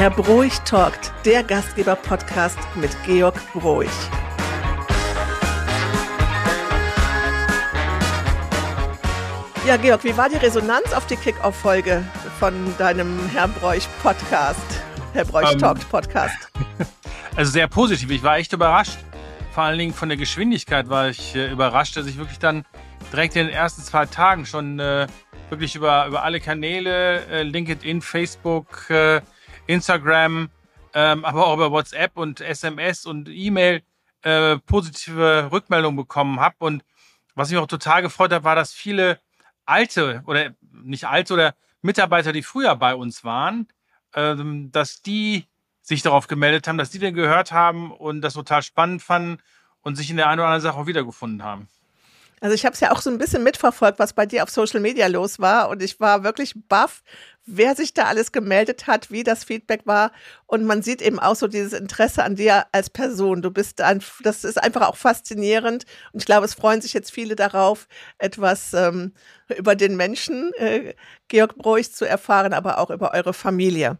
Herr Broich talkt, der Gastgeber-Podcast mit Georg Broich. Ja, Georg, wie war die Resonanz auf die Kick-Off-Folge von deinem Herr Broich Podcast? Herr Broich um, Talkt Podcast. Also sehr positiv. Ich war echt überrascht. Vor allen Dingen von der Geschwindigkeit war ich äh, überrascht, dass ich wirklich dann direkt in den ersten zwei Tagen schon äh, wirklich über, über alle Kanäle, äh, LinkedIn, Facebook, äh, Instagram, ähm, aber auch über WhatsApp und SMS und E-Mail äh, positive Rückmeldungen bekommen habe. Und was mich auch total gefreut hat, war, dass viele alte oder nicht alte oder Mitarbeiter, die früher bei uns waren, ähm, dass die sich darauf gemeldet haben, dass die den gehört haben und das total spannend fanden und sich in der einen oder anderen Sache auch wiedergefunden haben. Also ich habe es ja auch so ein bisschen mitverfolgt, was bei dir auf Social Media los war und ich war wirklich baff, wer sich da alles gemeldet hat, wie das Feedback war und man sieht eben auch so dieses Interesse an dir als Person. Du bist ein, das ist einfach auch faszinierend und ich glaube, es freuen sich jetzt viele darauf, etwas ähm, über den Menschen äh, Georg Broich zu erfahren, aber auch über eure Familie.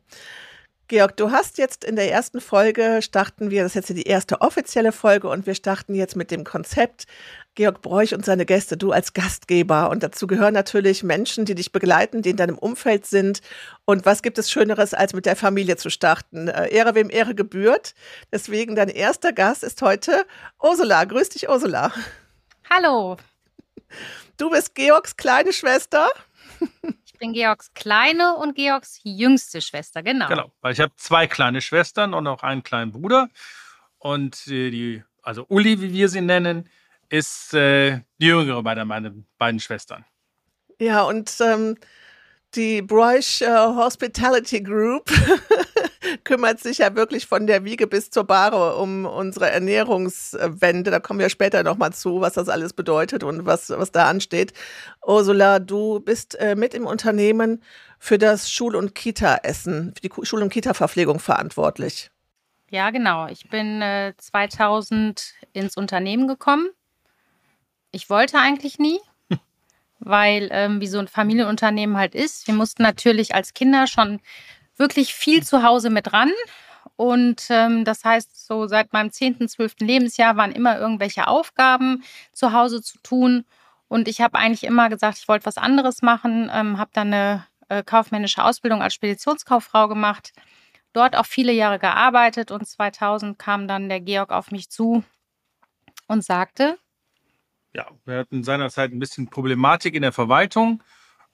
Georg, du hast jetzt in der ersten Folge starten wir, das ist jetzt die erste offizielle Folge und wir starten jetzt mit dem Konzept Georg Broich und seine Gäste, du als Gastgeber. Und dazu gehören natürlich Menschen, die dich begleiten, die in deinem Umfeld sind. Und was gibt es Schöneres, als mit der Familie zu starten? Äh, Ehre wem Ehre gebührt. Deswegen dein erster Gast ist heute Ursula. Grüß dich, Ursula. Hallo. Du bist Georgs kleine Schwester bin Georgs kleine und Georgs jüngste Schwester, genau. Genau, weil ich habe zwei kleine Schwestern und auch einen kleinen Bruder. Und die, also Uli, wie wir sie nennen, ist äh, die jüngere bei meinen beiden Schwestern. Ja, und ähm, die Broish äh, Hospitality Group kümmert sich ja wirklich von der Wiege bis zur Bahre um unsere Ernährungswende. Da kommen wir später nochmal zu, was das alles bedeutet und was, was da ansteht. Ursula, du bist äh, mit im Unternehmen für das Schul- und Kita-Essen, für die Schul- und Kita-Verpflegung verantwortlich. Ja, genau. Ich bin äh, 2000 ins Unternehmen gekommen. Ich wollte eigentlich nie, weil ähm, wie so ein Familienunternehmen halt ist. Wir mussten natürlich als Kinder schon wirklich viel zu Hause mit ran. Und ähm, das heißt, so seit meinem 10., 12. Lebensjahr waren immer irgendwelche Aufgaben zu Hause zu tun. Und ich habe eigentlich immer gesagt, ich wollte was anderes machen, ähm, habe dann eine äh, kaufmännische Ausbildung als Speditionskauffrau gemacht, dort auch viele Jahre gearbeitet und 2000 kam dann der Georg auf mich zu und sagte, ja, wir hatten seinerzeit ein bisschen Problematik in der Verwaltung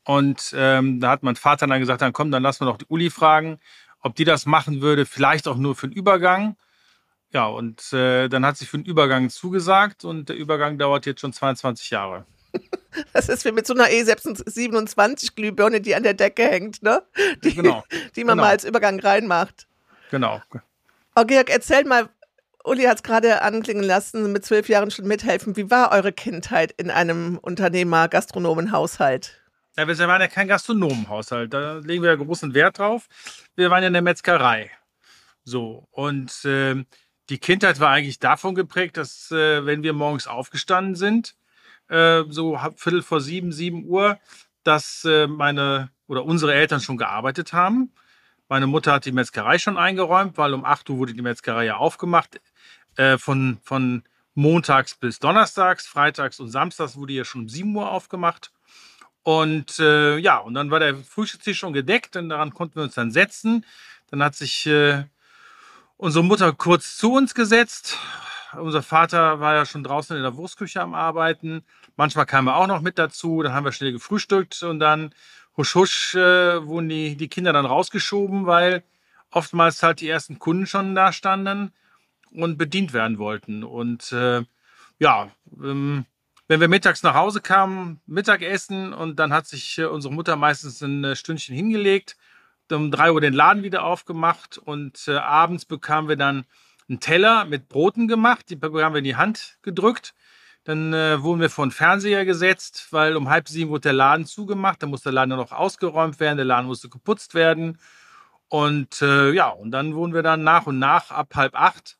und ähm, da hat mein Vater dann gesagt, dann komm, dann lassen wir doch die Uli fragen, ob die das machen würde, vielleicht auch nur für den Übergang. Ja, und äh, dann hat sie für den Übergang zugesagt und der Übergang dauert jetzt schon 22 Jahre. Das ist wie mit so einer E27-Glühbirne, die an der Decke hängt, ne? Die, genau. die man genau. mal als Übergang reinmacht. Genau. Oh, Georg, erzähl mal, Uli hat es gerade anklingen lassen, mit zwölf Jahren schon mithelfen. Wie war eure Kindheit in einem Unternehmer-Gastronomen-Haushalt? Ja, wir waren ja kein Gastronomenhaushalt. Da legen wir ja großen Wert drauf. Wir waren ja in der Metzgerei. So. Und äh, die Kindheit war eigentlich davon geprägt, dass, äh, wenn wir morgens aufgestanden sind, äh, so Viertel vor sieben, sieben Uhr, dass äh, meine oder unsere Eltern schon gearbeitet haben. Meine Mutter hat die Metzgerei schon eingeräumt, weil um 8 Uhr wurde die Metzgerei ja aufgemacht. Äh, von, von montags bis donnerstags, freitags und samstags wurde ja schon um 7 Uhr aufgemacht. Und äh, ja, und dann war der Frühstückstisch schon gedeckt und daran konnten wir uns dann setzen. Dann hat sich äh, unsere Mutter kurz zu uns gesetzt. Unser Vater war ja schon draußen in der Wurstküche am Arbeiten. Manchmal kam er auch noch mit dazu. Dann haben wir schnell gefrühstückt und dann husch husch äh, wurden die, die Kinder dann rausgeschoben, weil oftmals halt die ersten Kunden schon da standen und bedient werden wollten. Und äh, ja, ähm, wenn wir mittags nach Hause kamen, Mittagessen und dann hat sich äh, unsere Mutter meistens ein äh, Stündchen hingelegt, um drei Uhr den Laden wieder aufgemacht und äh, abends bekamen wir dann einen Teller mit Broten gemacht, die bekamen wir in die Hand gedrückt. Dann äh, wurden wir vor den Fernseher gesetzt, weil um halb sieben wurde der Laden zugemacht. Dann musste der Laden noch ausgeräumt werden, der Laden musste geputzt werden. Und äh, ja, und dann wurden wir dann nach und nach ab halb acht,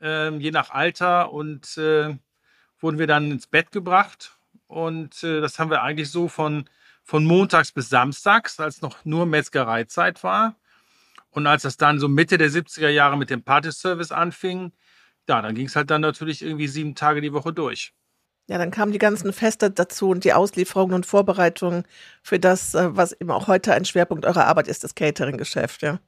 äh, je nach Alter und äh, wurden wir dann ins Bett gebracht. Und äh, das haben wir eigentlich so von, von montags bis samstags, als noch nur Metzgereizeit war. Und als das dann so Mitte der 70er Jahre mit dem Party-Service anfing, ja, dann ging es halt dann natürlich irgendwie sieben Tage die Woche durch. Ja, dann kamen die ganzen Feste dazu und die Auslieferungen und Vorbereitungen für das, äh, was eben auch heute ein Schwerpunkt eurer Arbeit ist, das Catering-Geschäft, ja.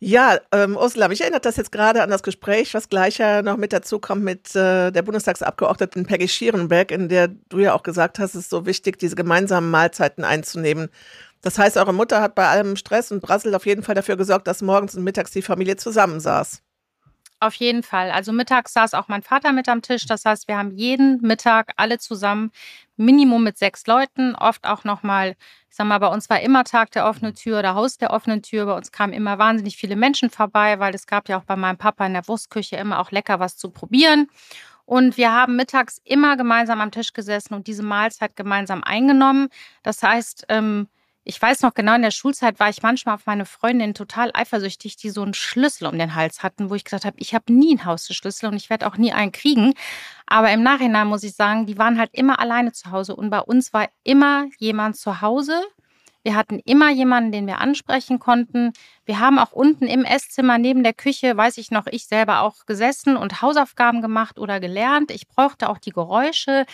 Ja, ähm, Ursula, mich erinnert das jetzt gerade an das Gespräch, was gleich ja noch mit dazu kommt mit äh, der Bundestagsabgeordneten Peggy Schierenberg, in der du ja auch gesagt hast, es ist so wichtig, diese gemeinsamen Mahlzeiten einzunehmen. Das heißt, eure Mutter hat bei allem Stress und Brassel auf jeden Fall dafür gesorgt, dass morgens und mittags die Familie zusammensaß. Auf jeden Fall. Also mittags saß auch mein Vater mit am Tisch. Das heißt, wir haben jeden Mittag alle zusammen, Minimum mit sechs Leuten, oft auch nochmal, ich sag mal, bei uns war immer Tag der offenen Tür oder Haus der offenen Tür. Bei uns kamen immer wahnsinnig viele Menschen vorbei, weil es gab ja auch bei meinem Papa in der Wurstküche immer auch lecker was zu probieren. Und wir haben mittags immer gemeinsam am Tisch gesessen und diese Mahlzeit gemeinsam eingenommen. Das heißt, ähm, ich weiß noch genau, in der Schulzeit war ich manchmal auf meine Freundin total eifersüchtig, die so einen Schlüssel um den Hals hatten, wo ich gesagt habe, ich habe nie einen Hausschlüssel und ich werde auch nie einen kriegen. Aber im Nachhinein muss ich sagen, die waren halt immer alleine zu Hause und bei uns war immer jemand zu Hause. Wir hatten immer jemanden, den wir ansprechen konnten. Wir haben auch unten im Esszimmer neben der Küche, weiß ich noch, ich selber auch gesessen und Hausaufgaben gemacht oder gelernt. Ich brauchte auch die Geräusche.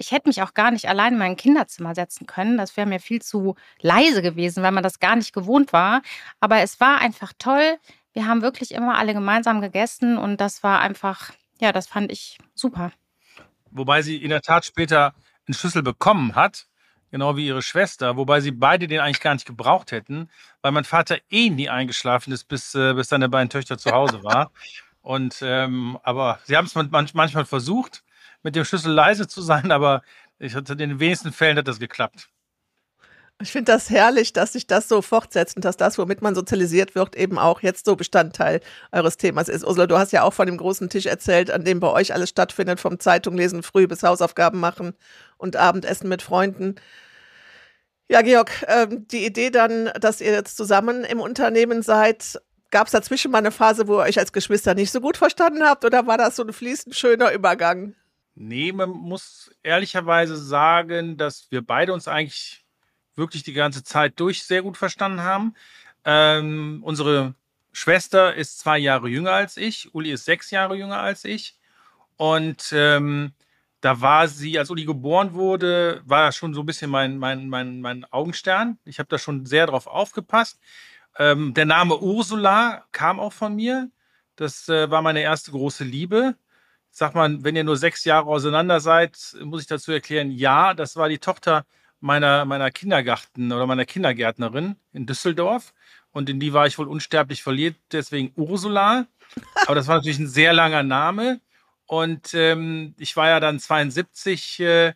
Ich hätte mich auch gar nicht allein in mein Kinderzimmer setzen können. Das wäre mir viel zu leise gewesen, weil man das gar nicht gewohnt war. Aber es war einfach toll. Wir haben wirklich immer alle gemeinsam gegessen und das war einfach, ja, das fand ich super. Wobei sie in der Tat später einen Schlüssel bekommen hat, genau wie ihre Schwester, wobei sie beide den eigentlich gar nicht gebraucht hätten, weil mein Vater eh nie eingeschlafen ist, bis, äh, bis seine beiden Töchter zu Hause war. Und ähm, aber sie haben es manchmal versucht mit dem Schlüssel leise zu sein, aber ich hatte in den wenigsten Fällen hat das geklappt. Ich finde das herrlich, dass sich das so fortsetzt und dass das, womit man sozialisiert wird, eben auch jetzt so Bestandteil eures Themas ist. Ursula, du hast ja auch von dem großen Tisch erzählt, an dem bei euch alles stattfindet, vom Zeitung lesen früh bis Hausaufgaben machen und Abendessen mit Freunden. Ja, Georg, ähm, die Idee dann, dass ihr jetzt zusammen im Unternehmen seid, gab es dazwischen mal eine Phase, wo ihr euch als Geschwister nicht so gut verstanden habt oder war das so ein fließend schöner Übergang? Nee, man muss ehrlicherweise sagen, dass wir beide uns eigentlich wirklich die ganze Zeit durch sehr gut verstanden haben. Ähm, unsere Schwester ist zwei Jahre jünger als ich. Uli ist sechs Jahre jünger als ich. Und ähm, da war sie, als Uli geboren wurde, war schon so ein bisschen mein, mein, mein, mein Augenstern. Ich habe da schon sehr drauf aufgepasst. Ähm, der Name Ursula kam auch von mir. Das äh, war meine erste große Liebe sag mal, wenn ihr nur sechs Jahre auseinander seid, muss ich dazu erklären, ja, das war die Tochter meiner, meiner Kindergarten oder meiner Kindergärtnerin in Düsseldorf. Und in die war ich wohl unsterblich verliebt, deswegen Ursula. Aber das war natürlich ein sehr langer Name. Und ähm, ich war ja dann 72 äh,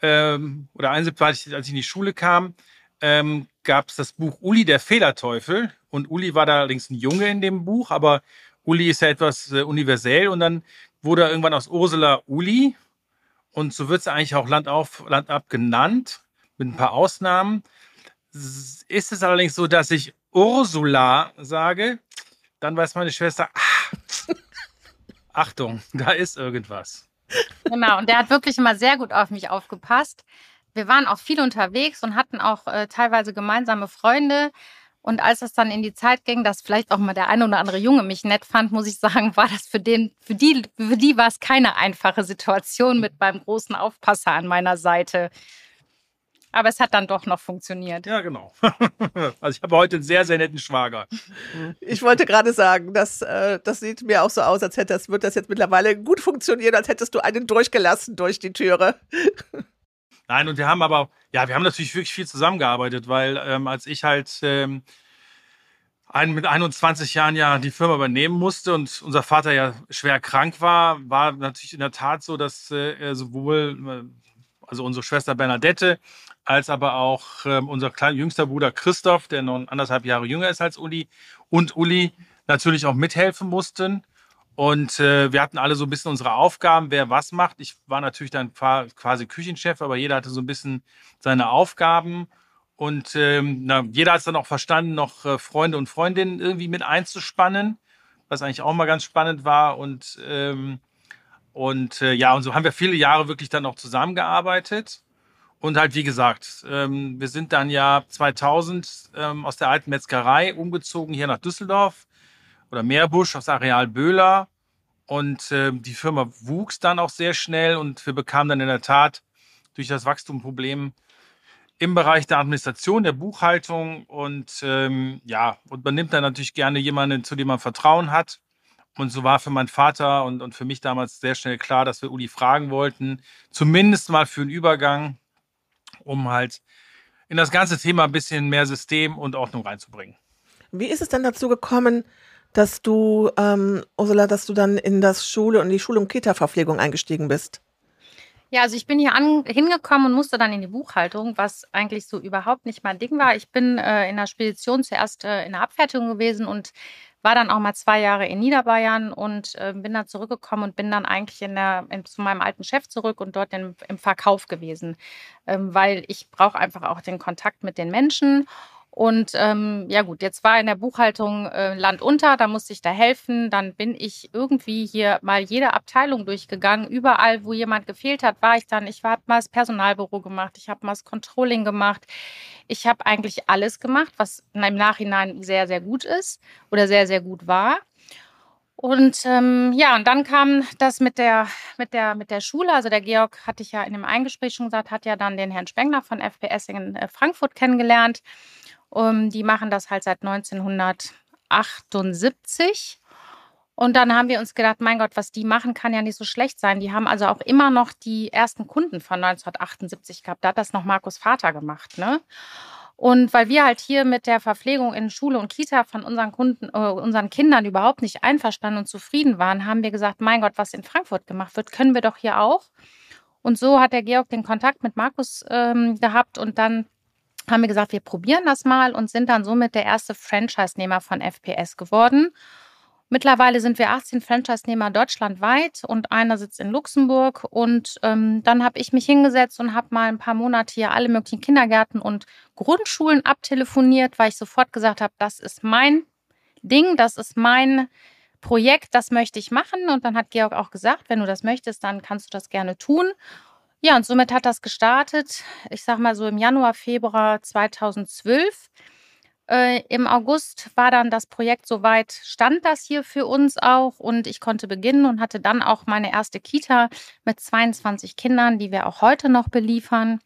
ähm, oder 71, als ich in die Schule kam, ähm, gab es das Buch Uli der Fehlerteufel. Und Uli war da allerdings ein Junge in dem Buch, aber Uli ist ja etwas äh, universell. Und dann wurde irgendwann aus Ursula Uli. Und so wird sie eigentlich auch Land auf, Land ab genannt, mit ein paar Ausnahmen. Ist es allerdings so, dass ich Ursula sage, dann weiß meine Schwester, ach, Achtung, da ist irgendwas. Genau, und der hat wirklich immer sehr gut auf mich aufgepasst. Wir waren auch viel unterwegs und hatten auch äh, teilweise gemeinsame Freunde. Und als es dann in die Zeit ging, dass vielleicht auch mal der eine oder andere Junge mich nett fand, muss ich sagen, war das für den, für die, für die war es keine einfache Situation mit meinem großen Aufpasser an meiner Seite. Aber es hat dann doch noch funktioniert. Ja, genau. Also ich habe heute einen sehr, sehr netten Schwager. Ich wollte gerade sagen, das, äh, das sieht mir auch so aus, als hätte das, wird das jetzt mittlerweile gut funktionieren, als hättest du einen durchgelassen durch die Türe. Nein, und wir haben aber, ja, wir haben natürlich wirklich viel zusammengearbeitet, weil ähm, als ich halt ähm, mit 21 Jahren ja die Firma übernehmen musste und unser Vater ja schwer krank war, war natürlich in der Tat so, dass äh, sowohl äh, also unsere Schwester Bernadette als aber auch äh, unser kleiner jüngster Bruder Christoph, der noch anderthalb Jahre jünger ist als Uli, und Uli natürlich auch mithelfen mussten. Und äh, wir hatten alle so ein bisschen unsere Aufgaben, wer was macht. Ich war natürlich dann quasi Küchenchef, aber jeder hatte so ein bisschen seine Aufgaben. Und ähm, na, jeder hat es dann auch verstanden, noch äh, Freunde und Freundinnen irgendwie mit einzuspannen, was eigentlich auch mal ganz spannend war. Und, ähm, und äh, ja, und so haben wir viele Jahre wirklich dann auch zusammengearbeitet. Und halt, wie gesagt, ähm, wir sind dann ja 2000 ähm, aus der alten Metzgerei umgezogen hier nach Düsseldorf oder Meerbusch aufs Areal Böhler. Und äh, die Firma wuchs dann auch sehr schnell und wir bekamen dann in der Tat durch das Wachstumproblem im Bereich der Administration, der Buchhaltung und ähm, ja, und man nimmt dann natürlich gerne jemanden, zu dem man Vertrauen hat. Und so war für meinen Vater und, und für mich damals sehr schnell klar, dass wir Uli fragen wollten, zumindest mal für einen Übergang, um halt in das ganze Thema ein bisschen mehr System und Ordnung reinzubringen. Wie ist es denn dazu gekommen, dass du, ähm, Ursula, dass du dann in das Schule und die Schul- und Kita-Verpflegung eingestiegen bist? Ja, also ich bin hier an, hingekommen und musste dann in die Buchhaltung, was eigentlich so überhaupt nicht mein Ding war. Ich bin äh, in der Spedition zuerst äh, in der Abfertigung gewesen und war dann auch mal zwei Jahre in Niederbayern und äh, bin dann zurückgekommen und bin dann eigentlich in der, in, zu meinem alten Chef zurück und dort in, im Verkauf gewesen, ähm, weil ich brauche einfach auch den Kontakt mit den Menschen und ähm, ja gut, jetzt war in der Buchhaltung äh, Land unter, da musste ich da helfen. Dann bin ich irgendwie hier mal jede Abteilung durchgegangen. Überall, wo jemand gefehlt hat, war ich dann. Ich habe mal das Personalbüro gemacht, ich habe mal das Controlling gemacht. Ich habe eigentlich alles gemacht, was im Nachhinein sehr, sehr gut ist oder sehr, sehr gut war. Und ähm, ja, und dann kam das mit der, mit, der, mit der Schule. Also der Georg, hatte ich ja in dem Eingespräch schon gesagt, hat ja dann den Herrn Spengler von FPS in äh, Frankfurt kennengelernt. Um, ähm, die machen das halt seit 1978. Und dann haben wir uns gedacht, mein Gott, was die machen, kann ja nicht so schlecht sein. Die haben also auch immer noch die ersten Kunden von 1978 gehabt. Da hat das noch Markus Vater gemacht, ne? Und weil wir halt hier mit der Verpflegung in Schule und Kita von unseren Kunden, äh, unseren Kindern überhaupt nicht einverstanden und zufrieden waren, haben wir gesagt, mein Gott, was in Frankfurt gemacht wird, können wir doch hier auch. Und so hat der Georg den Kontakt mit Markus ähm, gehabt und dann haben wir gesagt, wir probieren das mal und sind dann somit der erste Franchise-Nehmer von FPS geworden. Mittlerweile sind wir 18 Franchise-Nehmer deutschlandweit und einer sitzt in Luxemburg. Und ähm, dann habe ich mich hingesetzt und habe mal ein paar Monate hier alle möglichen Kindergärten und Grundschulen abtelefoniert, weil ich sofort gesagt habe, das ist mein Ding, das ist mein Projekt, das möchte ich machen. Und dann hat Georg auch gesagt, wenn du das möchtest, dann kannst du das gerne tun. Ja, und somit hat das gestartet, ich sag mal so im Januar, Februar 2012. Äh, Im August war dann das Projekt soweit, stand das hier für uns auch und ich konnte beginnen und hatte dann auch meine erste Kita mit 22 Kindern, die wir auch heute noch beliefern.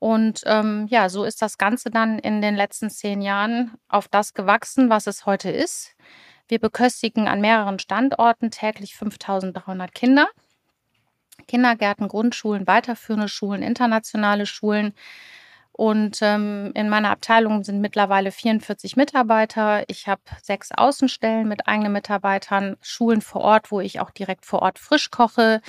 Und ähm, ja, so ist das Ganze dann in den letzten zehn Jahren auf das gewachsen, was es heute ist. Wir beköstigen an mehreren Standorten täglich 5300 Kinder. Kindergärten, Grundschulen, weiterführende Schulen, internationale Schulen. Und ähm, in meiner Abteilung sind mittlerweile 44 Mitarbeiter. Ich habe sechs Außenstellen mit eigenen Mitarbeitern, Schulen vor Ort, wo ich auch direkt vor Ort frisch koche,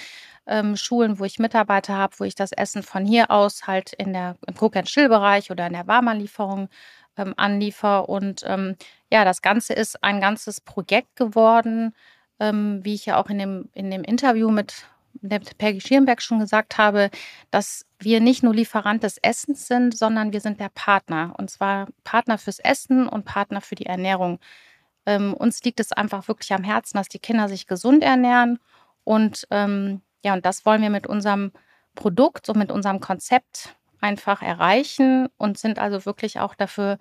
ähm, Schulen, wo ich Mitarbeiter habe, wo ich das Essen von hier aus halt in der, im Cook-and-Chill-Bereich oder in der Warmerlieferung ähm, anliefer. Und ähm, ja, das Ganze ist ein ganzes Projekt geworden, ähm, wie ich ja auch in dem, in dem Interview mit der Peggy Schierenberg schon gesagt habe, dass wir nicht nur Lieferant des Essens sind, sondern wir sind der Partner. Und zwar Partner fürs Essen und Partner für die Ernährung. Ähm, uns liegt es einfach wirklich am Herzen, dass die Kinder sich gesund ernähren. Und ähm, ja, und das wollen wir mit unserem Produkt und mit unserem Konzept einfach erreichen und sind also wirklich auch dafür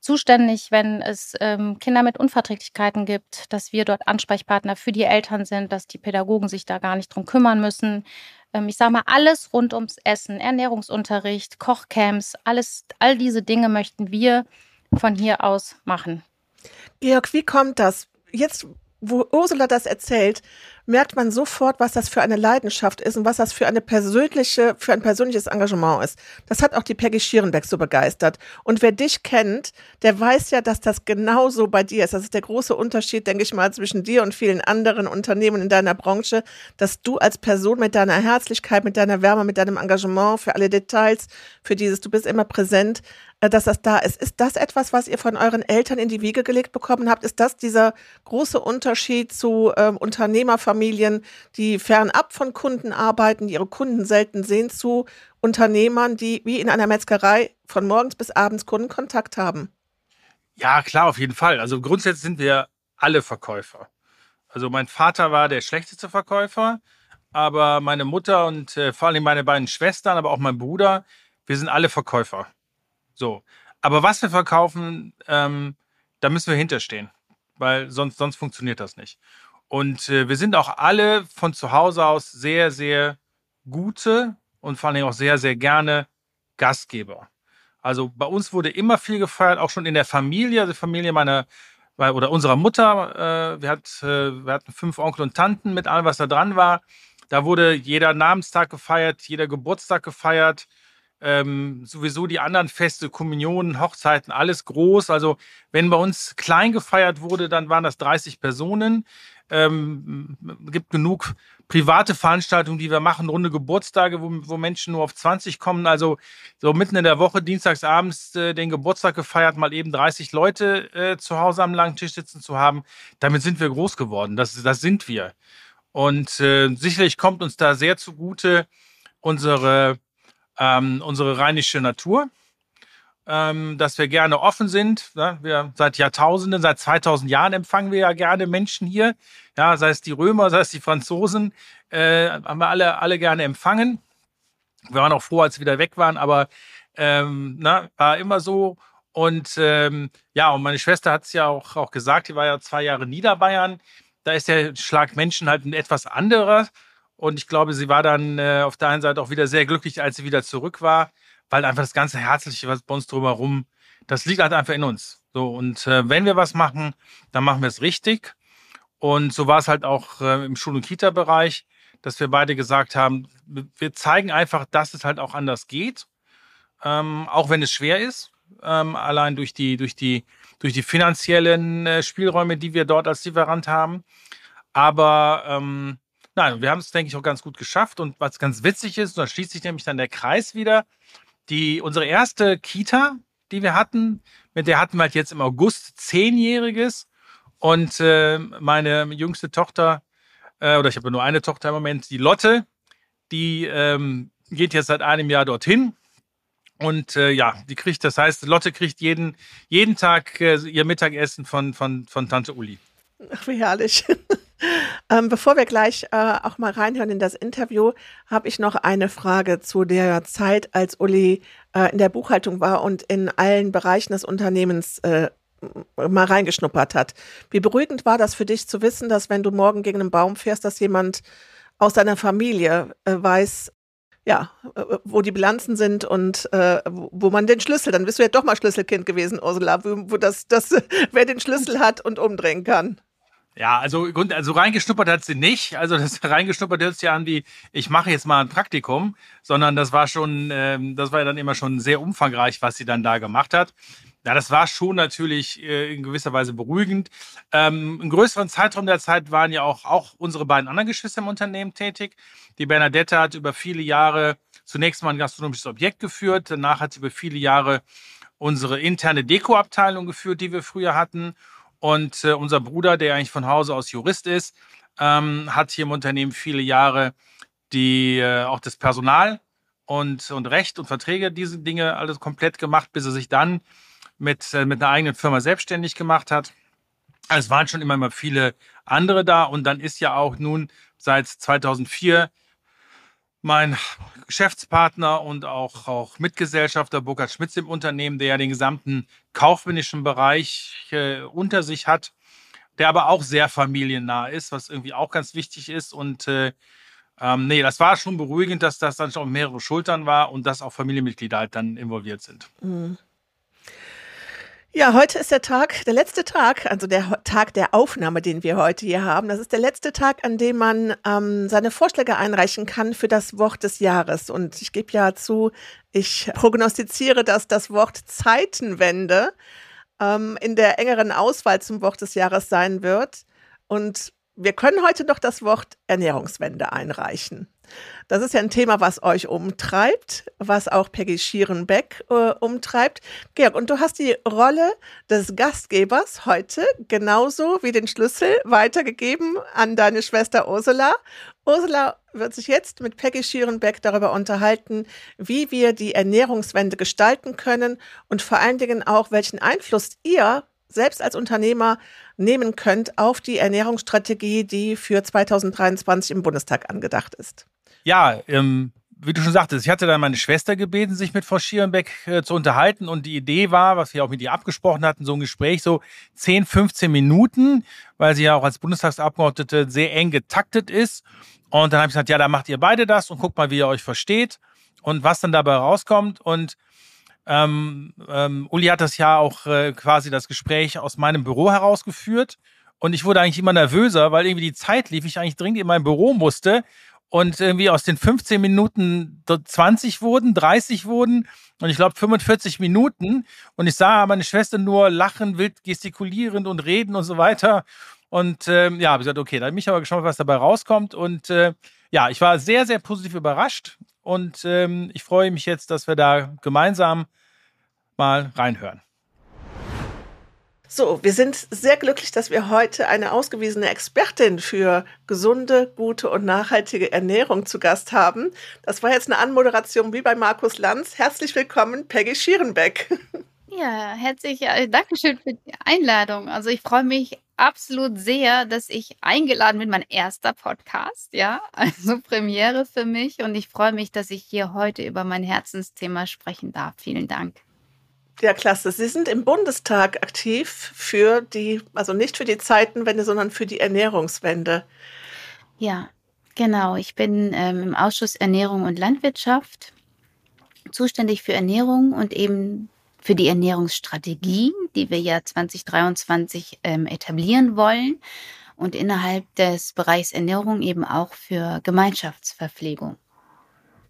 zuständig, wenn es ähm, Kinder mit Unverträglichkeiten gibt, dass wir dort Ansprechpartner für die Eltern sind, dass die Pädagogen sich da gar nicht drum kümmern müssen. Ähm, ich sage mal, alles rund ums Essen, Ernährungsunterricht, Kochcamps, alles, all diese Dinge möchten wir von hier aus machen. Georg, wie kommt das? Jetzt, wo Ursula das erzählt, merkt man sofort, was das für eine Leidenschaft ist und was das für eine persönliche, für ein persönliches Engagement ist. Das hat auch die Peggy Schierenbeck so begeistert. Und wer dich kennt, der weiß ja, dass das genauso bei dir ist. Das ist der große Unterschied, denke ich mal, zwischen dir und vielen anderen Unternehmen in deiner Branche, dass du als Person mit deiner Herzlichkeit, mit deiner Wärme, mit deinem Engagement für alle Details, für dieses, du bist immer präsent, äh, dass das da ist. Ist das etwas, was ihr von euren Eltern in die Wiege gelegt bekommen habt? Ist das dieser große Unterschied zu ähm, Unternehmerfamilien? Familien, die fernab von Kunden arbeiten, die ihre Kunden selten sehen, zu Unternehmern, die wie in einer Metzgerei von morgens bis abends Kundenkontakt haben? Ja, klar, auf jeden Fall. Also grundsätzlich sind wir alle Verkäufer. Also mein Vater war der schlechteste Verkäufer, aber meine Mutter und äh, vor allem meine beiden Schwestern, aber auch mein Bruder, wir sind alle Verkäufer. So. Aber was wir verkaufen, ähm, da müssen wir hinterstehen, weil sonst, sonst funktioniert das nicht. Und äh, wir sind auch alle von zu Hause aus sehr, sehr gute und vor allem auch sehr, sehr gerne Gastgeber. Also bei uns wurde immer viel gefeiert, auch schon in der Familie, also Familie meiner oder unserer Mutter. Äh, wir, hat, äh, wir hatten fünf Onkel und Tanten mit allem, was da dran war. Da wurde jeder Namenstag gefeiert, jeder Geburtstag gefeiert. Ähm, sowieso die anderen Feste, Kommunionen, Hochzeiten, alles groß. Also wenn bei uns klein gefeiert wurde, dann waren das 30 Personen. Ähm, gibt genug private Veranstaltungen, die wir machen, runde Geburtstage, wo, wo Menschen nur auf 20 kommen. Also so mitten in der Woche, dienstagsabends äh, den Geburtstag gefeiert, mal eben 30 Leute äh, zu Hause am langen Tisch sitzen zu haben. Damit sind wir groß geworden. Das, das sind wir. Und äh, sicherlich kommt uns da sehr zugute unsere, ähm, unsere rheinische Natur ähm, dass wir gerne offen sind. Wir seit Jahrtausenden, seit 2000 Jahren empfangen wir ja gerne Menschen hier. Ja, sei es die Römer, sei es die Franzosen, äh, haben wir alle, alle gerne empfangen. Wir waren auch froh, als wir wieder weg waren, aber ähm, na, war immer so. Und ähm, ja, und meine Schwester hat es ja auch, auch gesagt, die war ja zwei Jahre Niederbayern. Da ist der Schlag Menschen halt ein etwas anderer. Und ich glaube, sie war dann äh, auf der einen Seite auch wieder sehr glücklich, als sie wieder zurück war weil einfach das ganze Herzliche, was bei uns drumherum, das liegt halt einfach in uns. So, und äh, wenn wir was machen, dann machen wir es richtig. Und so war es halt auch äh, im Schul- und Kita-Bereich, dass wir beide gesagt haben, wir zeigen einfach, dass es halt auch anders geht. Ähm, auch wenn es schwer ist, ähm, allein durch die, durch die, durch die finanziellen äh, Spielräume, die wir dort als Lieferant haben. Aber ähm, nein, wir haben es, denke ich, auch ganz gut geschafft. Und was ganz witzig ist, da schließt sich nämlich dann der Kreis wieder, die, unsere erste Kita, die wir hatten, mit der hatten wir halt jetzt im August zehnjähriges. Und äh, meine jüngste Tochter, äh, oder ich habe nur eine Tochter im Moment, die Lotte, die ähm, geht jetzt seit einem Jahr dorthin. Und äh, ja, die kriegt, das heißt, Lotte kriegt jeden, jeden Tag äh, ihr Mittagessen von, von, von Tante Uli. Ach, wie herrlich. Ähm, bevor wir gleich äh, auch mal reinhören in das Interview, habe ich noch eine Frage zu der Zeit, als Uli äh, in der Buchhaltung war und in allen Bereichen des Unternehmens äh, mal reingeschnuppert hat. Wie beruhigend war das für dich zu wissen, dass wenn du morgen gegen einen Baum fährst, dass jemand aus deiner Familie äh, weiß, ja, äh, wo die Bilanzen sind und äh, wo man den Schlüssel, dann bist du ja doch mal Schlüsselkind gewesen, Ursula, wo, wo das, das, wer den Schlüssel hat und umdrehen kann. Ja, also, also reingeschnuppert hat sie nicht. Also das reingeschnuppert hört sich ja an wie, ich mache jetzt mal ein Praktikum, sondern das war schon, ähm, das war ja dann immer schon sehr umfangreich, was sie dann da gemacht hat. Ja, das war schon natürlich äh, in gewisser Weise beruhigend. Ähm, Im größeren Zeitraum der Zeit waren ja auch, auch unsere beiden anderen Geschwister im Unternehmen tätig. Die Bernadette hat über viele Jahre zunächst mal ein gastronomisches Objekt geführt. Danach hat sie über viele Jahre unsere interne Dekoabteilung geführt, die wir früher hatten. Und äh, unser Bruder, der eigentlich von Hause aus Jurist ist, ähm, hat hier im Unternehmen viele Jahre die, äh, auch das Personal und, und Recht und Verträge, diese Dinge alles komplett gemacht, bis er sich dann mit, äh, mit einer eigenen Firma selbstständig gemacht hat. Also es waren schon immer mal viele andere da und dann ist ja auch nun seit 2004 mein Geschäftspartner und auch, auch Mitgesellschafter Burkhard Schmitz im Unternehmen, der ja den gesamten kaufmännischen Bereich äh, unter sich hat, der aber auch sehr familiennah ist, was irgendwie auch ganz wichtig ist. Und äh, ähm, nee, das war schon beruhigend, dass das dann schon auf mehrere Schultern war und dass auch Familienmitglieder halt dann involviert sind. Mhm. Ja, heute ist der Tag, der letzte Tag, also der Tag der Aufnahme, den wir heute hier haben. Das ist der letzte Tag, an dem man ähm, seine Vorschläge einreichen kann für das Wort des Jahres. Und ich gebe ja zu, ich prognostiziere, dass das Wort Zeitenwende ähm, in der engeren Auswahl zum Wort des Jahres sein wird. Und wir können heute noch das Wort Ernährungswende einreichen. Das ist ja ein Thema, was euch umtreibt, was auch Peggy Schierenbeck äh, umtreibt. Georg, und du hast die Rolle des Gastgebers heute genauso wie den Schlüssel weitergegeben an deine Schwester Ursula. Ursula wird sich jetzt mit Peggy Schierenbeck darüber unterhalten, wie wir die Ernährungswende gestalten können und vor allen Dingen auch, welchen Einfluss ihr selbst als Unternehmer nehmen könnt auf die Ernährungsstrategie, die für 2023 im Bundestag angedacht ist. Ja, ähm, wie du schon sagtest, ich hatte dann meine Schwester gebeten, sich mit Frau Schierenbeck äh, zu unterhalten. Und die Idee war, was wir auch mit ihr abgesprochen hatten, so ein Gespräch, so 10, 15 Minuten, weil sie ja auch als Bundestagsabgeordnete sehr eng getaktet ist. Und dann habe ich gesagt, ja, da macht ihr beide das und guckt mal, wie ihr euch versteht und was dann dabei rauskommt. Und ähm, ähm, Uli hat das ja auch äh, quasi das Gespräch aus meinem Büro herausgeführt. Und ich wurde eigentlich immer nervöser, weil irgendwie die Zeit lief, ich eigentlich dringend in mein Büro musste und irgendwie aus den 15 Minuten 20 wurden, 30 wurden und ich glaube 45 Minuten. Und ich sah meine Schwester nur lachen, wild gestikulierend und reden und so weiter. Und ähm, ja, habe gesagt, okay, da bin ich aber gespannt, was dabei rauskommt. Und äh, ja, ich war sehr, sehr positiv überrascht. Und ähm, ich freue mich jetzt, dass wir da gemeinsam mal reinhören. So, wir sind sehr glücklich, dass wir heute eine ausgewiesene Expertin für gesunde, gute und nachhaltige Ernährung zu Gast haben. Das war jetzt eine Anmoderation wie bei Markus Lanz. Herzlich willkommen, Peggy Schierenbeck. Ja, herzlich äh, Dankeschön für die Einladung. Also ich freue mich absolut sehr, dass ich eingeladen bin, mein erster Podcast, ja, also Premiere für mich und ich freue mich, dass ich hier heute über mein Herzensthema sprechen darf. Vielen Dank. Ja, klasse. Sie sind im Bundestag aktiv für die, also nicht für die Zeitenwende, sondern für die Ernährungswende. Ja, genau. Ich bin ähm, im Ausschuss Ernährung und Landwirtschaft zuständig für Ernährung und eben für die Ernährungsstrategie, die wir ja 2023 ähm, etablieren wollen und innerhalb des Bereichs Ernährung eben auch für Gemeinschaftsverpflegung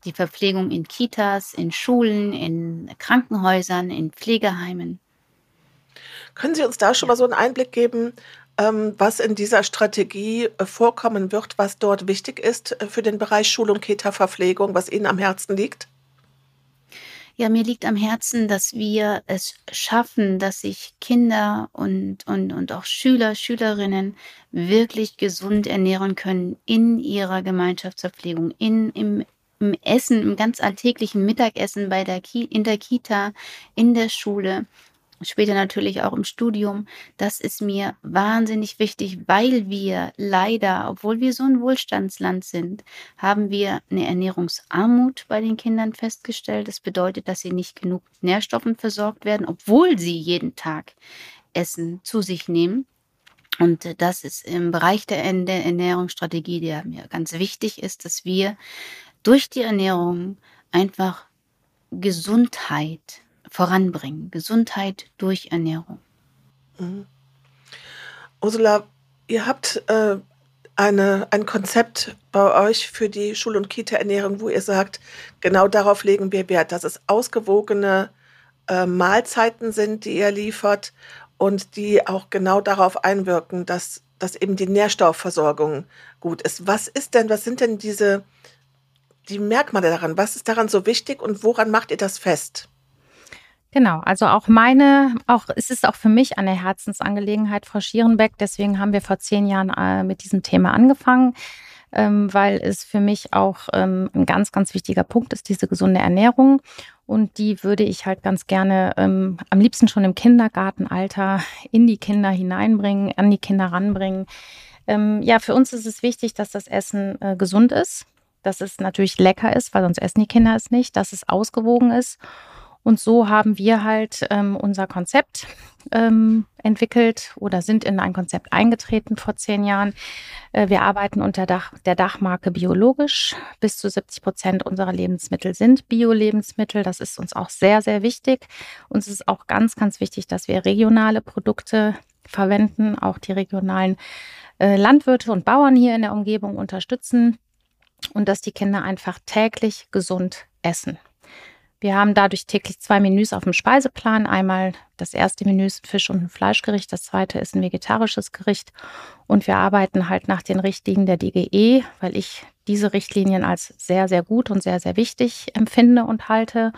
die Verpflegung in Kitas, in Schulen, in Krankenhäusern, in Pflegeheimen. Können Sie uns da schon mal so einen Einblick geben, ähm, was in dieser Strategie äh, vorkommen wird, was dort wichtig ist äh, für den Bereich Schul- und Kita-Verpflegung, was Ihnen am Herzen liegt? Ja, mir liegt am Herzen, dass wir es schaffen, dass sich Kinder und, und, und auch Schüler, Schülerinnen wirklich gesund ernähren können in ihrer Gemeinschaftsverpflegung, in, im im Essen, im ganz alltäglichen Mittagessen bei der Ki in der Kita, in der Schule, später natürlich auch im Studium. Das ist mir wahnsinnig wichtig, weil wir leider, obwohl wir so ein Wohlstandsland sind, haben wir eine Ernährungsarmut bei den Kindern festgestellt. Das bedeutet, dass sie nicht genug Nährstoffen versorgt werden, obwohl sie jeden Tag Essen zu sich nehmen. Und das ist im Bereich der Ernährungsstrategie, der mir ganz wichtig ist, dass wir durch die Ernährung einfach Gesundheit voranbringen. Gesundheit durch Ernährung. Mhm. Ursula, ihr habt äh, eine, ein Konzept bei euch für die Schul- und Kita-Ernährung, wo ihr sagt, genau darauf legen wir Wert, dass es ausgewogene äh, Mahlzeiten sind, die ihr liefert und die auch genau darauf einwirken, dass, dass eben die Nährstoffversorgung gut ist. Was ist denn, was sind denn diese die Merkmale daran? Was ist daran so wichtig und woran macht ihr das fest? Genau, also auch meine, auch es ist auch für mich eine Herzensangelegenheit, Frau Schierenbeck. Deswegen haben wir vor zehn Jahren äh, mit diesem Thema angefangen, ähm, weil es für mich auch ähm, ein ganz, ganz wichtiger Punkt ist, diese gesunde Ernährung. Und die würde ich halt ganz gerne ähm, am liebsten schon im Kindergartenalter in die Kinder hineinbringen, an die Kinder ranbringen. Ähm, ja, für uns ist es wichtig, dass das Essen äh, gesund ist dass es natürlich lecker ist, weil sonst essen die Kinder es nicht, dass es ausgewogen ist. Und so haben wir halt ähm, unser Konzept ähm, entwickelt oder sind in ein Konzept eingetreten vor zehn Jahren. Äh, wir arbeiten unter Dach, der Dachmarke biologisch. Bis zu 70 Prozent unserer Lebensmittel sind Bio-Lebensmittel. Das ist uns auch sehr, sehr wichtig. Uns ist auch ganz, ganz wichtig, dass wir regionale Produkte verwenden, auch die regionalen äh, Landwirte und Bauern hier in der Umgebung unterstützen und dass die Kinder einfach täglich gesund essen. Wir haben dadurch täglich zwei Menüs auf dem Speiseplan. Einmal das erste Menü ist ein Fisch- und ein Fleischgericht, das zweite ist ein vegetarisches Gericht. Und wir arbeiten halt nach den Richtlinien der DGE, weil ich diese Richtlinien als sehr, sehr gut und sehr, sehr wichtig empfinde und halte.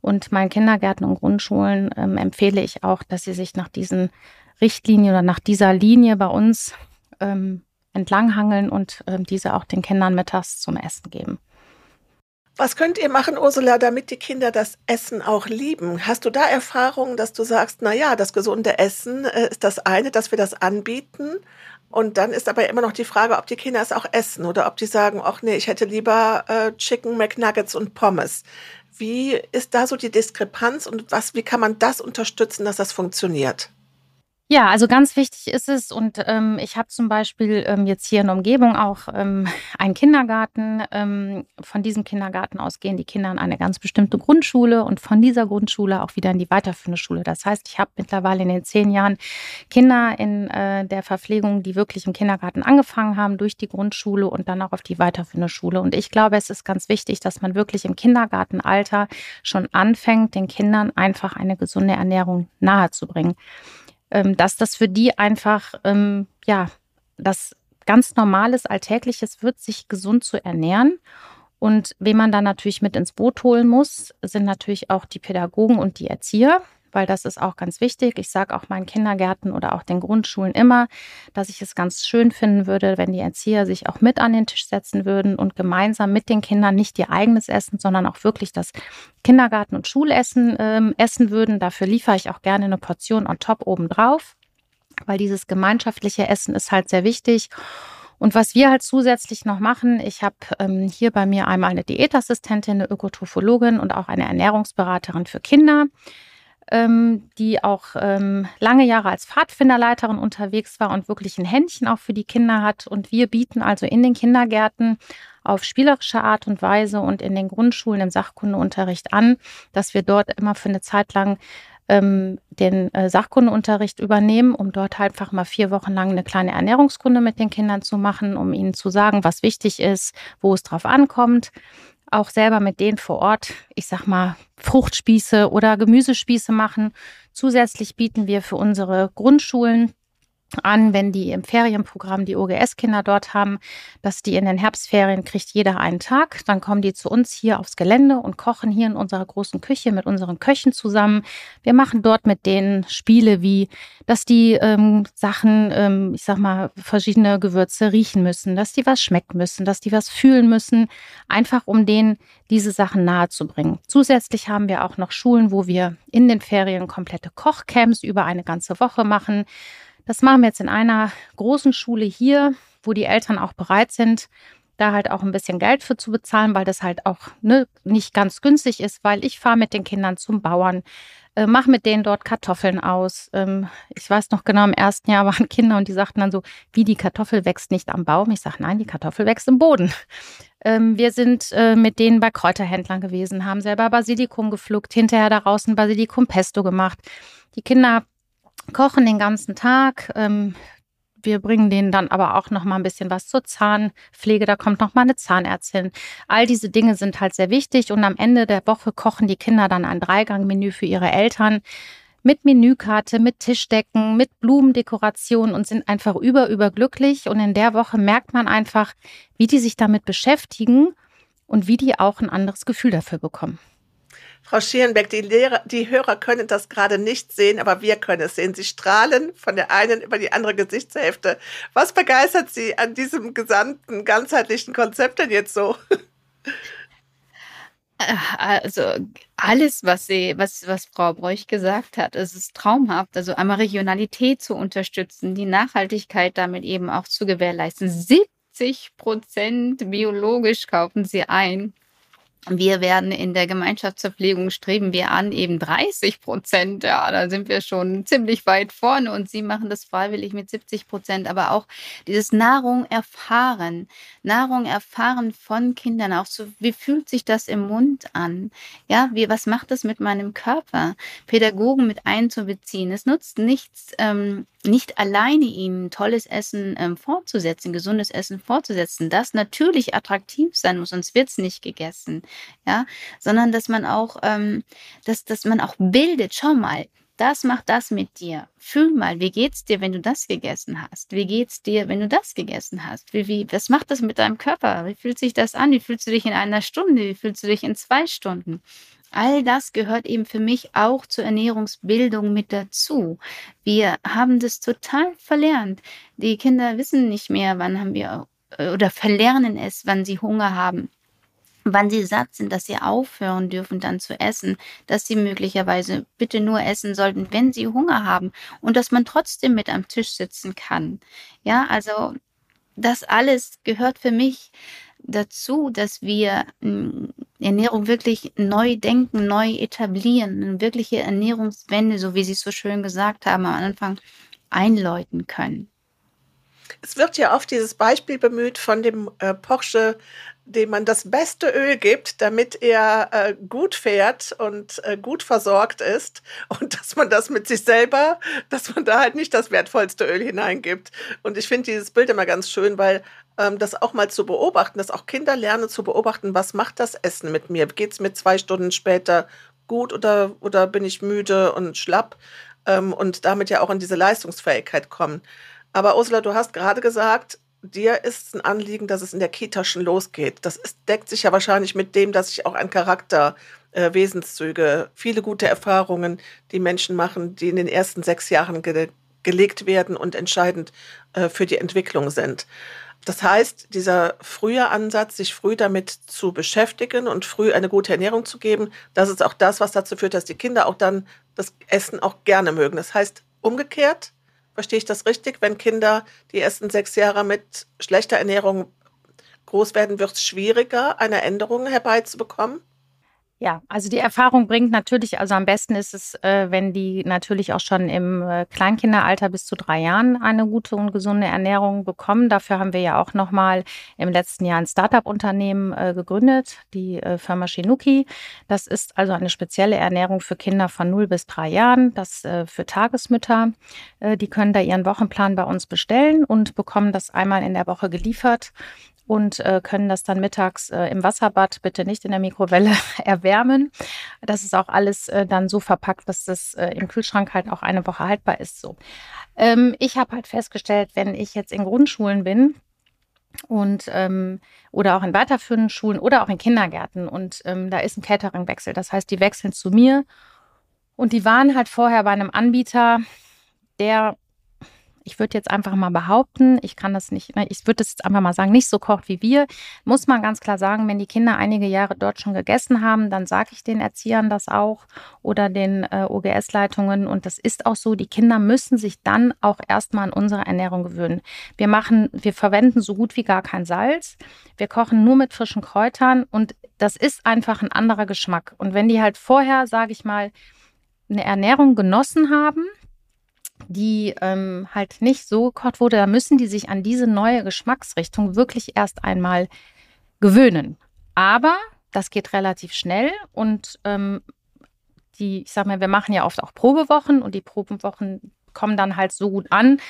Und meinen Kindergärten und Grundschulen ähm, empfehle ich auch, dass sie sich nach diesen Richtlinien oder nach dieser Linie bei uns ähm, entlanghangeln und äh, diese auch den Kindern mittags zum Essen geben. Was könnt ihr machen, Ursula, damit die Kinder das Essen auch lieben? Hast du da Erfahrungen, dass du sagst, na ja, das gesunde Essen äh, ist das eine, dass wir das anbieten? Und dann ist aber immer noch die Frage, ob die Kinder es auch essen oder ob die sagen, ach nee, ich hätte lieber äh, Chicken McNuggets und Pommes. Wie ist da so die Diskrepanz und was, wie kann man das unterstützen, dass das funktioniert? Ja, also ganz wichtig ist es, und ähm, ich habe zum Beispiel ähm, jetzt hier in der Umgebung auch ähm, einen Kindergarten. Ähm, von diesem Kindergarten aus gehen die Kinder in eine ganz bestimmte Grundschule und von dieser Grundschule auch wieder in die weiterführende Schule. Das heißt, ich habe mittlerweile in den zehn Jahren Kinder in äh, der Verpflegung, die wirklich im Kindergarten angefangen haben, durch die Grundschule und dann auch auf die weiterführende Schule. Und ich glaube, es ist ganz wichtig, dass man wirklich im Kindergartenalter schon anfängt, den Kindern einfach eine gesunde Ernährung nahezubringen dass das für die einfach, ähm, ja, das ganz normales, alltägliches wird, sich gesund zu ernähren. Und wen man dann natürlich mit ins Boot holen muss, sind natürlich auch die Pädagogen und die Erzieher weil das ist auch ganz wichtig. Ich sage auch meinen Kindergärten oder auch den Grundschulen immer, dass ich es ganz schön finden würde, wenn die Erzieher sich auch mit an den Tisch setzen würden und gemeinsam mit den Kindern nicht ihr eigenes Essen, sondern auch wirklich das Kindergarten- und Schulessen ähm, essen würden. Dafür liefere ich auch gerne eine Portion on top obendrauf, weil dieses gemeinschaftliche Essen ist halt sehr wichtig. Und was wir halt zusätzlich noch machen, ich habe ähm, hier bei mir einmal eine Diätassistentin, eine Ökotrophologin und auch eine Ernährungsberaterin für Kinder ähm, die auch ähm, lange Jahre als Pfadfinderleiterin unterwegs war und wirklich ein Händchen auch für die Kinder hat. Und wir bieten also in den Kindergärten auf spielerische Art und Weise und in den Grundschulen im Sachkundeunterricht an, dass wir dort immer für eine Zeit lang ähm, den äh, Sachkundeunterricht übernehmen, um dort halt einfach mal vier Wochen lang eine kleine Ernährungskunde mit den Kindern zu machen, um ihnen zu sagen, was wichtig ist, wo es drauf ankommt auch selber mit denen vor Ort, ich sag mal, Fruchtspieße oder Gemüsespieße machen. Zusätzlich bieten wir für unsere Grundschulen an, wenn die im Ferienprogramm die OGS-Kinder dort haben, dass die in den Herbstferien kriegt jeder einen Tag. Dann kommen die zu uns hier aufs Gelände und kochen hier in unserer großen Küche mit unseren Köchen zusammen. Wir machen dort mit denen Spiele wie, dass die ähm, Sachen, ähm, ich sag mal, verschiedene Gewürze riechen müssen, dass die was schmecken müssen, dass die was fühlen müssen, einfach um denen diese Sachen nahezubringen. Zusätzlich haben wir auch noch Schulen, wo wir in den Ferien komplette Kochcamps über eine ganze Woche machen das machen wir jetzt in einer großen Schule hier, wo die Eltern auch bereit sind, da halt auch ein bisschen Geld für zu bezahlen, weil das halt auch ne, nicht ganz günstig ist, weil ich fahre mit den Kindern zum Bauern, äh, mache mit denen dort Kartoffeln aus. Ähm, ich weiß noch genau, im ersten Jahr waren Kinder und die sagten dann so, wie die Kartoffel wächst nicht am Baum. Ich sage, nein, die Kartoffel wächst im Boden. Ähm, wir sind äh, mit denen bei Kräuterhändlern gewesen, haben selber Basilikum gepflückt, hinterher daraus ein Basilikum Pesto gemacht. Die Kinder kochen den ganzen Tag. Ähm, wir bringen denen dann aber auch noch mal ein bisschen was zur Zahnpflege. Da kommt noch mal eine Zahnärztin. All diese Dinge sind halt sehr wichtig. Und am Ende der Woche kochen die Kinder dann ein Dreigangmenü für ihre Eltern mit Menükarte, mit Tischdecken, mit Blumendekoration und sind einfach über, überglücklich. Und in der Woche merkt man einfach, wie die sich damit beschäftigen und wie die auch ein anderes Gefühl dafür bekommen. Frau Schierenbeck, die, Lehrer, die Hörer können das gerade nicht sehen, aber wir können es sehen. Sie strahlen von der einen über die andere Gesichtshälfte. Was begeistert Sie an diesem gesamten, ganzheitlichen Konzept denn jetzt so? Äh, also alles, was sie, was, was Frau Bräuch gesagt hat, es ist traumhaft. Also einmal Regionalität zu unterstützen, die Nachhaltigkeit damit eben auch zu gewährleisten. 70 Prozent biologisch kaufen sie ein. Wir werden in der Gemeinschaftsverpflegung streben wir an eben 30 Prozent. Ja, da sind wir schon ziemlich weit vorne und Sie machen das freiwillig mit 70 Prozent. Aber auch dieses Nahrung erfahren, Nahrung erfahren von Kindern, auch so, wie fühlt sich das im Mund an? Ja, wie, was macht das mit meinem Körper? Pädagogen mit einzubeziehen. Es nutzt nichts, ähm, nicht alleine ihnen tolles Essen ähm, fortzusetzen, gesundes Essen fortzusetzen, das natürlich attraktiv sein muss, sonst wird es nicht gegessen, ja, sondern dass man auch, ähm, dass, dass man auch bildet, schau mal, das macht das mit dir. Fühl mal, wie geht's dir, wenn du das gegessen hast? Wie geht's dir, wenn du das gegessen hast? Wie, wie, was macht das mit deinem Körper? Wie fühlt sich das an? Wie fühlst du dich in einer Stunde? Wie fühlst du dich in zwei Stunden? All das gehört eben für mich auch zur Ernährungsbildung mit dazu. Wir haben das total verlernt. Die Kinder wissen nicht mehr, wann haben wir oder verlernen es, wann sie Hunger haben. wann sie satt sind, dass sie aufhören dürfen dann zu essen, dass sie möglicherweise bitte nur essen sollten, wenn sie Hunger haben und dass man trotzdem mit am Tisch sitzen kann. Ja, also das alles gehört für mich dazu, dass wir hm, Ernährung wirklich neu denken, neu etablieren, eine wirkliche Ernährungswende, so wie Sie es so schön gesagt haben, am Anfang einläuten können. Es wird ja oft dieses Beispiel bemüht von dem äh, Porsche, dem man das beste Öl gibt, damit er äh, gut fährt und äh, gut versorgt ist und dass man das mit sich selber, dass man da halt nicht das wertvollste Öl hineingibt. Und ich finde dieses Bild immer ganz schön, weil das auch mal zu beobachten, dass auch Kinder lernen zu beobachten, was macht das Essen mit mir? Geht es mir zwei Stunden später gut oder, oder bin ich müde und schlapp? Ähm, und damit ja auch in diese Leistungsfähigkeit kommen. Aber Ursula, du hast gerade gesagt, dir ist ein Anliegen, dass es in der Kita schon losgeht. Das ist, deckt sich ja wahrscheinlich mit dem, dass sich auch ein Charakter, äh, Wesenszüge, viele gute Erfahrungen, die Menschen machen, die in den ersten sechs Jahren ge gelegt werden und entscheidend äh, für die Entwicklung sind. Das heißt, dieser frühe Ansatz, sich früh damit zu beschäftigen und früh eine gute Ernährung zu geben, das ist auch das, was dazu führt, dass die Kinder auch dann das Essen auch gerne mögen. Das heißt, umgekehrt, verstehe ich das richtig, wenn Kinder die ersten sechs Jahre mit schlechter Ernährung groß werden, wird es schwieriger, eine Änderung herbeizubekommen? Ja, also die Erfahrung bringt natürlich, also am besten ist es, äh, wenn die natürlich auch schon im äh, Kleinkinderalter bis zu drei Jahren eine gute und gesunde Ernährung bekommen. Dafür haben wir ja auch nochmal im letzten Jahr ein Startup-Unternehmen äh, gegründet, die Firma Shinuki. Das ist also eine spezielle Ernährung für Kinder von 0 bis drei Jahren, das für Tagesmütter. Die können da ihren Wochenplan bei uns bestellen und bekommen das einmal in der Woche geliefert und äh, können das dann mittags äh, im Wasserbad, bitte nicht in der Mikrowelle, erwärmen. Das ist auch alles äh, dann so verpackt, dass das äh, im Kühlschrank halt auch eine Woche haltbar ist. So. Ähm, ich habe halt festgestellt, wenn ich jetzt in Grundschulen bin, und ähm, oder auch in weiterführenden Schulen oder auch in Kindergärten und ähm, da ist ein Cateringwechsel. Das heißt, die wechseln zu mir und die waren halt vorher bei einem Anbieter, der ich würde jetzt einfach mal behaupten, ich kann das nicht, ne, ich würde das jetzt einfach mal sagen, nicht so kocht wie wir, muss man ganz klar sagen, wenn die Kinder einige Jahre dort schon gegessen haben, dann sage ich den Erziehern das auch oder den äh, OGS-Leitungen und das ist auch so, die Kinder müssen sich dann auch erstmal an unsere Ernährung gewöhnen. Wir machen, wir verwenden so gut wie gar kein Salz, wir kochen nur mit frischen Kräutern und das ist einfach ein anderer Geschmack. Und wenn die halt vorher, sage ich mal, eine Ernährung genossen haben, die ähm, halt nicht so gekocht wurde, da müssen die sich an diese neue Geschmacksrichtung wirklich erst einmal gewöhnen. Aber das geht relativ schnell und ähm, die, ich sag mal, wir machen ja oft auch Probewochen und die Probewochen kommen dann halt so gut an,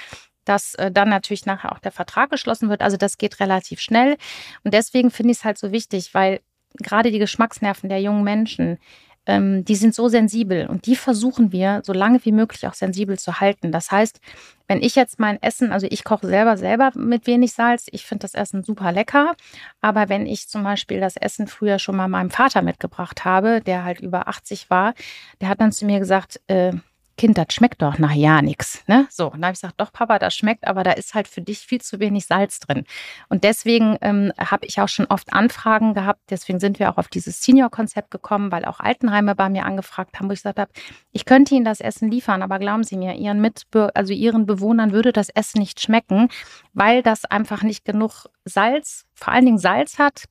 dass äh, dann natürlich nachher auch der Vertrag geschlossen wird. Also das geht relativ schnell. Und deswegen finde ich es halt so wichtig, weil gerade die Geschmacksnerven der jungen Menschen, ähm, die sind so sensibel und die versuchen wir so lange wie möglich auch sensibel zu halten. Das heißt, wenn ich jetzt mein Essen, also ich koche selber selber mit wenig Salz, ich finde das Essen super lecker, aber wenn ich zum Beispiel das Essen früher schon mal meinem Vater mitgebracht habe, der halt über 80 war, der hat dann zu mir gesagt, äh, Kind, das schmeckt doch nach ja nichts. Ne? So, und da habe ich gesagt, doch, Papa, das schmeckt, aber da ist halt für dich viel zu wenig Salz drin. Und deswegen ähm, habe ich auch schon oft Anfragen gehabt. Deswegen sind wir auch auf dieses Senior-Konzept gekommen, weil auch Altenheime bei mir angefragt haben, wo ich gesagt habe, ich könnte Ihnen das Essen liefern, aber glauben Sie mir, Ihren Mitbür also Ihren Bewohnern würde das Essen nicht schmecken, weil das einfach nicht genug Salz, vor allen Dingen Salz hat,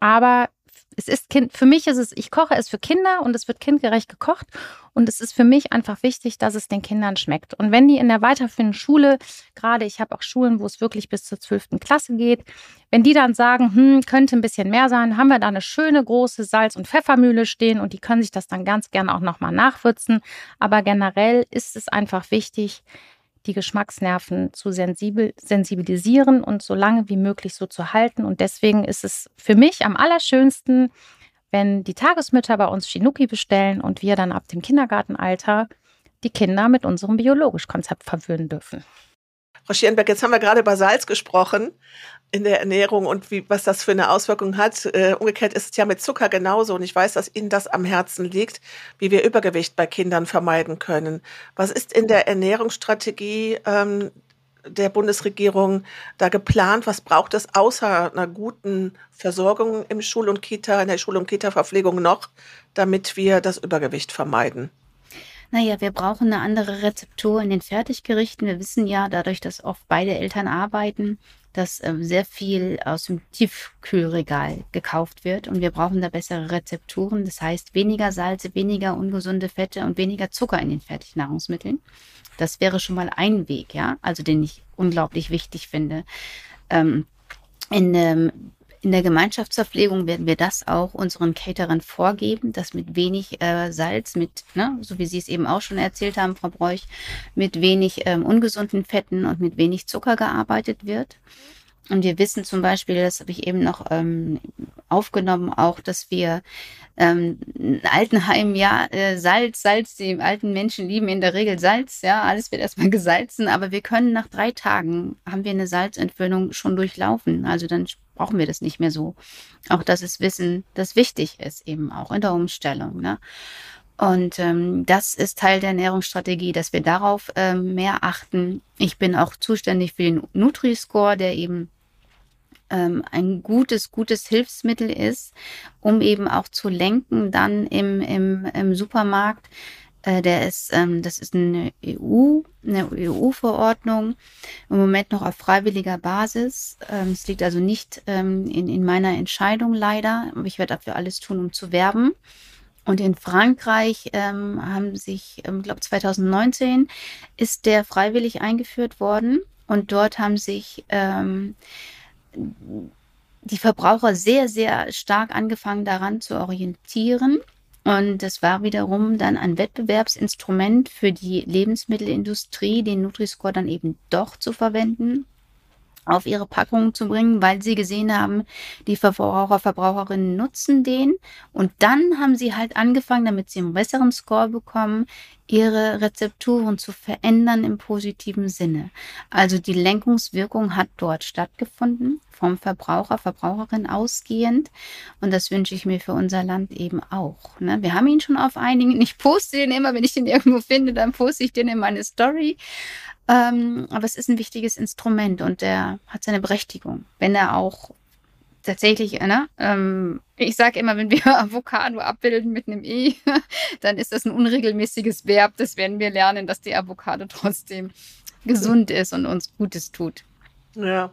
aber es ist Kind, für mich ist es, ich koche es für Kinder und es wird kindgerecht gekocht. Und es ist für mich einfach wichtig, dass es den Kindern schmeckt. Und wenn die in der weiterführenden Schule, gerade ich habe auch Schulen, wo es wirklich bis zur 12. Klasse geht, wenn die dann sagen, hm, könnte ein bisschen mehr sein, haben wir da eine schöne große Salz- und Pfeffermühle stehen und die können sich das dann ganz gerne auch nochmal nachwürzen. Aber generell ist es einfach wichtig, die Geschmacksnerven zu sensibel, sensibilisieren und so lange wie möglich so zu halten. Und deswegen ist es für mich am allerschönsten, wenn die Tagesmütter bei uns Shinuki bestellen und wir dann ab dem Kindergartenalter die Kinder mit unserem Biologisch-Konzept verwöhnen dürfen. Frau Schierenberg, jetzt haben wir gerade über Salz gesprochen in der Ernährung und wie, was das für eine Auswirkung hat. Äh, umgekehrt ist es ja mit Zucker genauso und ich weiß, dass Ihnen das am Herzen liegt, wie wir Übergewicht bei Kindern vermeiden können. Was ist in der Ernährungsstrategie ähm, der Bundesregierung da geplant? Was braucht es außer einer guten Versorgung im Schul- und Kita, in der Schul- und Kita-Verpflegung noch, damit wir das Übergewicht vermeiden? Naja, wir brauchen eine andere Rezeptur in den Fertiggerichten. Wir wissen ja, dadurch, dass oft beide Eltern arbeiten, dass ähm, sehr viel aus dem Tiefkühlregal gekauft wird und wir brauchen da bessere Rezepturen. Das heißt weniger Salze, weniger ungesunde Fette und weniger Zucker in den Fertignahrungsmitteln. Das wäre schon mal ein Weg, ja, also den ich unglaublich wichtig finde. Ähm, in ähm, in der Gemeinschaftsverpflegung werden wir das auch unseren Caterern vorgeben, dass mit wenig äh, Salz, mit, ne, so wie Sie es eben auch schon erzählt haben, Frau Bräuch, mit wenig ähm, ungesunden Fetten und mit wenig Zucker gearbeitet wird. Und wir wissen zum Beispiel, das habe ich eben noch ähm, aufgenommen, auch, dass wir ähm, ein Altenheim, ja, äh, Salz, Salz, die alten Menschen lieben in der Regel Salz, ja, alles wird erstmal gesalzen, aber wir können nach drei Tagen, haben wir eine Salzentwöhnung schon durchlaufen. Also dann brauchen wir das nicht mehr so. Auch das ist Wissen, das wichtig ist, eben auch in der Umstellung. Ne? Und ähm, das ist Teil der Ernährungsstrategie, dass wir darauf ähm, mehr achten. Ich bin auch zuständig für den Nutri-Score, der eben ähm, ein gutes, gutes Hilfsmittel ist, um eben auch zu lenken dann im, im, im Supermarkt. Äh, der ist, ähm, das ist eine EU, eine EU-Verordnung, im Moment noch auf freiwilliger Basis. Ähm, es liegt also nicht ähm, in, in meiner Entscheidung leider, aber ich werde dafür alles tun, um zu werben. Und in Frankreich ähm, haben sich, ich ähm, glaube 2019 ist der freiwillig eingeführt worden. Und dort haben sich ähm, die Verbraucher sehr, sehr stark angefangen daran zu orientieren. Und das war wiederum dann ein Wettbewerbsinstrument für die Lebensmittelindustrie, den Nutri-Score dann eben doch zu verwenden auf ihre Packungen zu bringen, weil sie gesehen haben, die Verbraucher, Verbraucherinnen nutzen den. Und dann haben sie halt angefangen, damit sie einen besseren Score bekommen, ihre Rezepturen zu verändern im positiven Sinne. Also die Lenkungswirkung hat dort stattgefunden, vom Verbraucher, Verbraucherin ausgehend. Und das wünsche ich mir für unser Land eben auch. Ne? Wir haben ihn schon auf einigen. Ich poste den immer, wenn ich den irgendwo finde, dann poste ich den in meine Story. Ähm, aber es ist ein wichtiges Instrument und der hat seine Berechtigung. Wenn er auch tatsächlich, ne, ähm, ich sage immer, wenn wir Avocado abbilden mit einem E, dann ist das ein unregelmäßiges Verb. Das werden wir lernen, dass die Avocado trotzdem gesund ist und uns Gutes tut. Ja.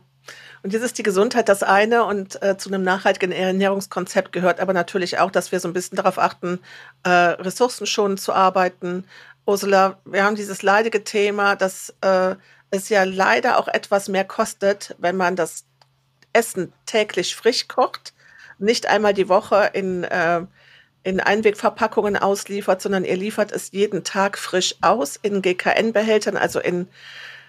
Und jetzt ist die Gesundheit das eine und äh, zu einem nachhaltigen Ernährungskonzept gehört aber natürlich auch, dass wir so ein bisschen darauf achten, äh, ressourcenschonend zu arbeiten, Ursula, wir haben dieses leidige Thema, dass äh, es ja leider auch etwas mehr kostet, wenn man das Essen täglich frisch kocht, nicht einmal die Woche in, äh, in Einwegverpackungen ausliefert, sondern ihr liefert es jeden Tag frisch aus in GKN-Behältern, also in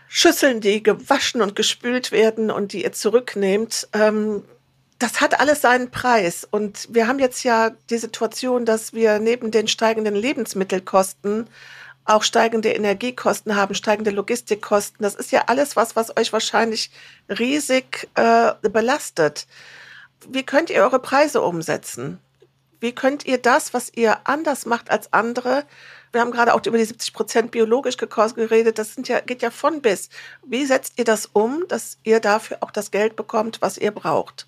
Schüsseln, die gewaschen und gespült werden und die ihr zurücknehmt. Ähm, das hat alles seinen Preis. Und wir haben jetzt ja die Situation, dass wir neben den steigenden Lebensmittelkosten auch steigende Energiekosten haben, steigende Logistikkosten. Das ist ja alles was, was euch wahrscheinlich riesig äh, belastet. Wie könnt ihr eure Preise umsetzen? Wie könnt ihr das, was ihr anders macht als andere, wir haben gerade auch über die 70 Prozent biologisch geredet, das sind ja, geht ja von bis. Wie setzt ihr das um, dass ihr dafür auch das Geld bekommt, was ihr braucht?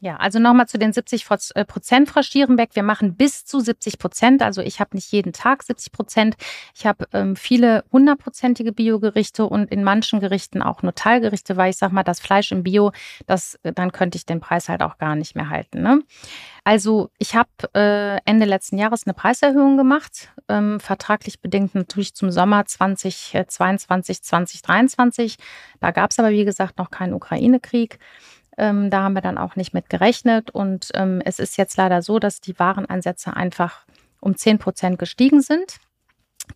Ja, also nochmal zu den 70 äh, Prozent, Frau Stierenbeck. Wir machen bis zu 70 Prozent. Also ich habe nicht jeden Tag 70 Prozent. Ich habe ähm, viele hundertprozentige Biogerichte und in manchen Gerichten auch nur Teilgerichte, weil ich sage mal, das Fleisch im Bio, das, äh, dann könnte ich den Preis halt auch gar nicht mehr halten. Ne? Also ich habe äh, Ende letzten Jahres eine Preiserhöhung gemacht, ähm, vertraglich bedingt natürlich zum Sommer 2022, 2023. Da gab es aber, wie gesagt, noch keinen Ukraine-Krieg. Ähm, da haben wir dann auch nicht mit gerechnet. Und ähm, es ist jetzt leider so, dass die Wareneinsätze einfach um 10 Prozent gestiegen sind.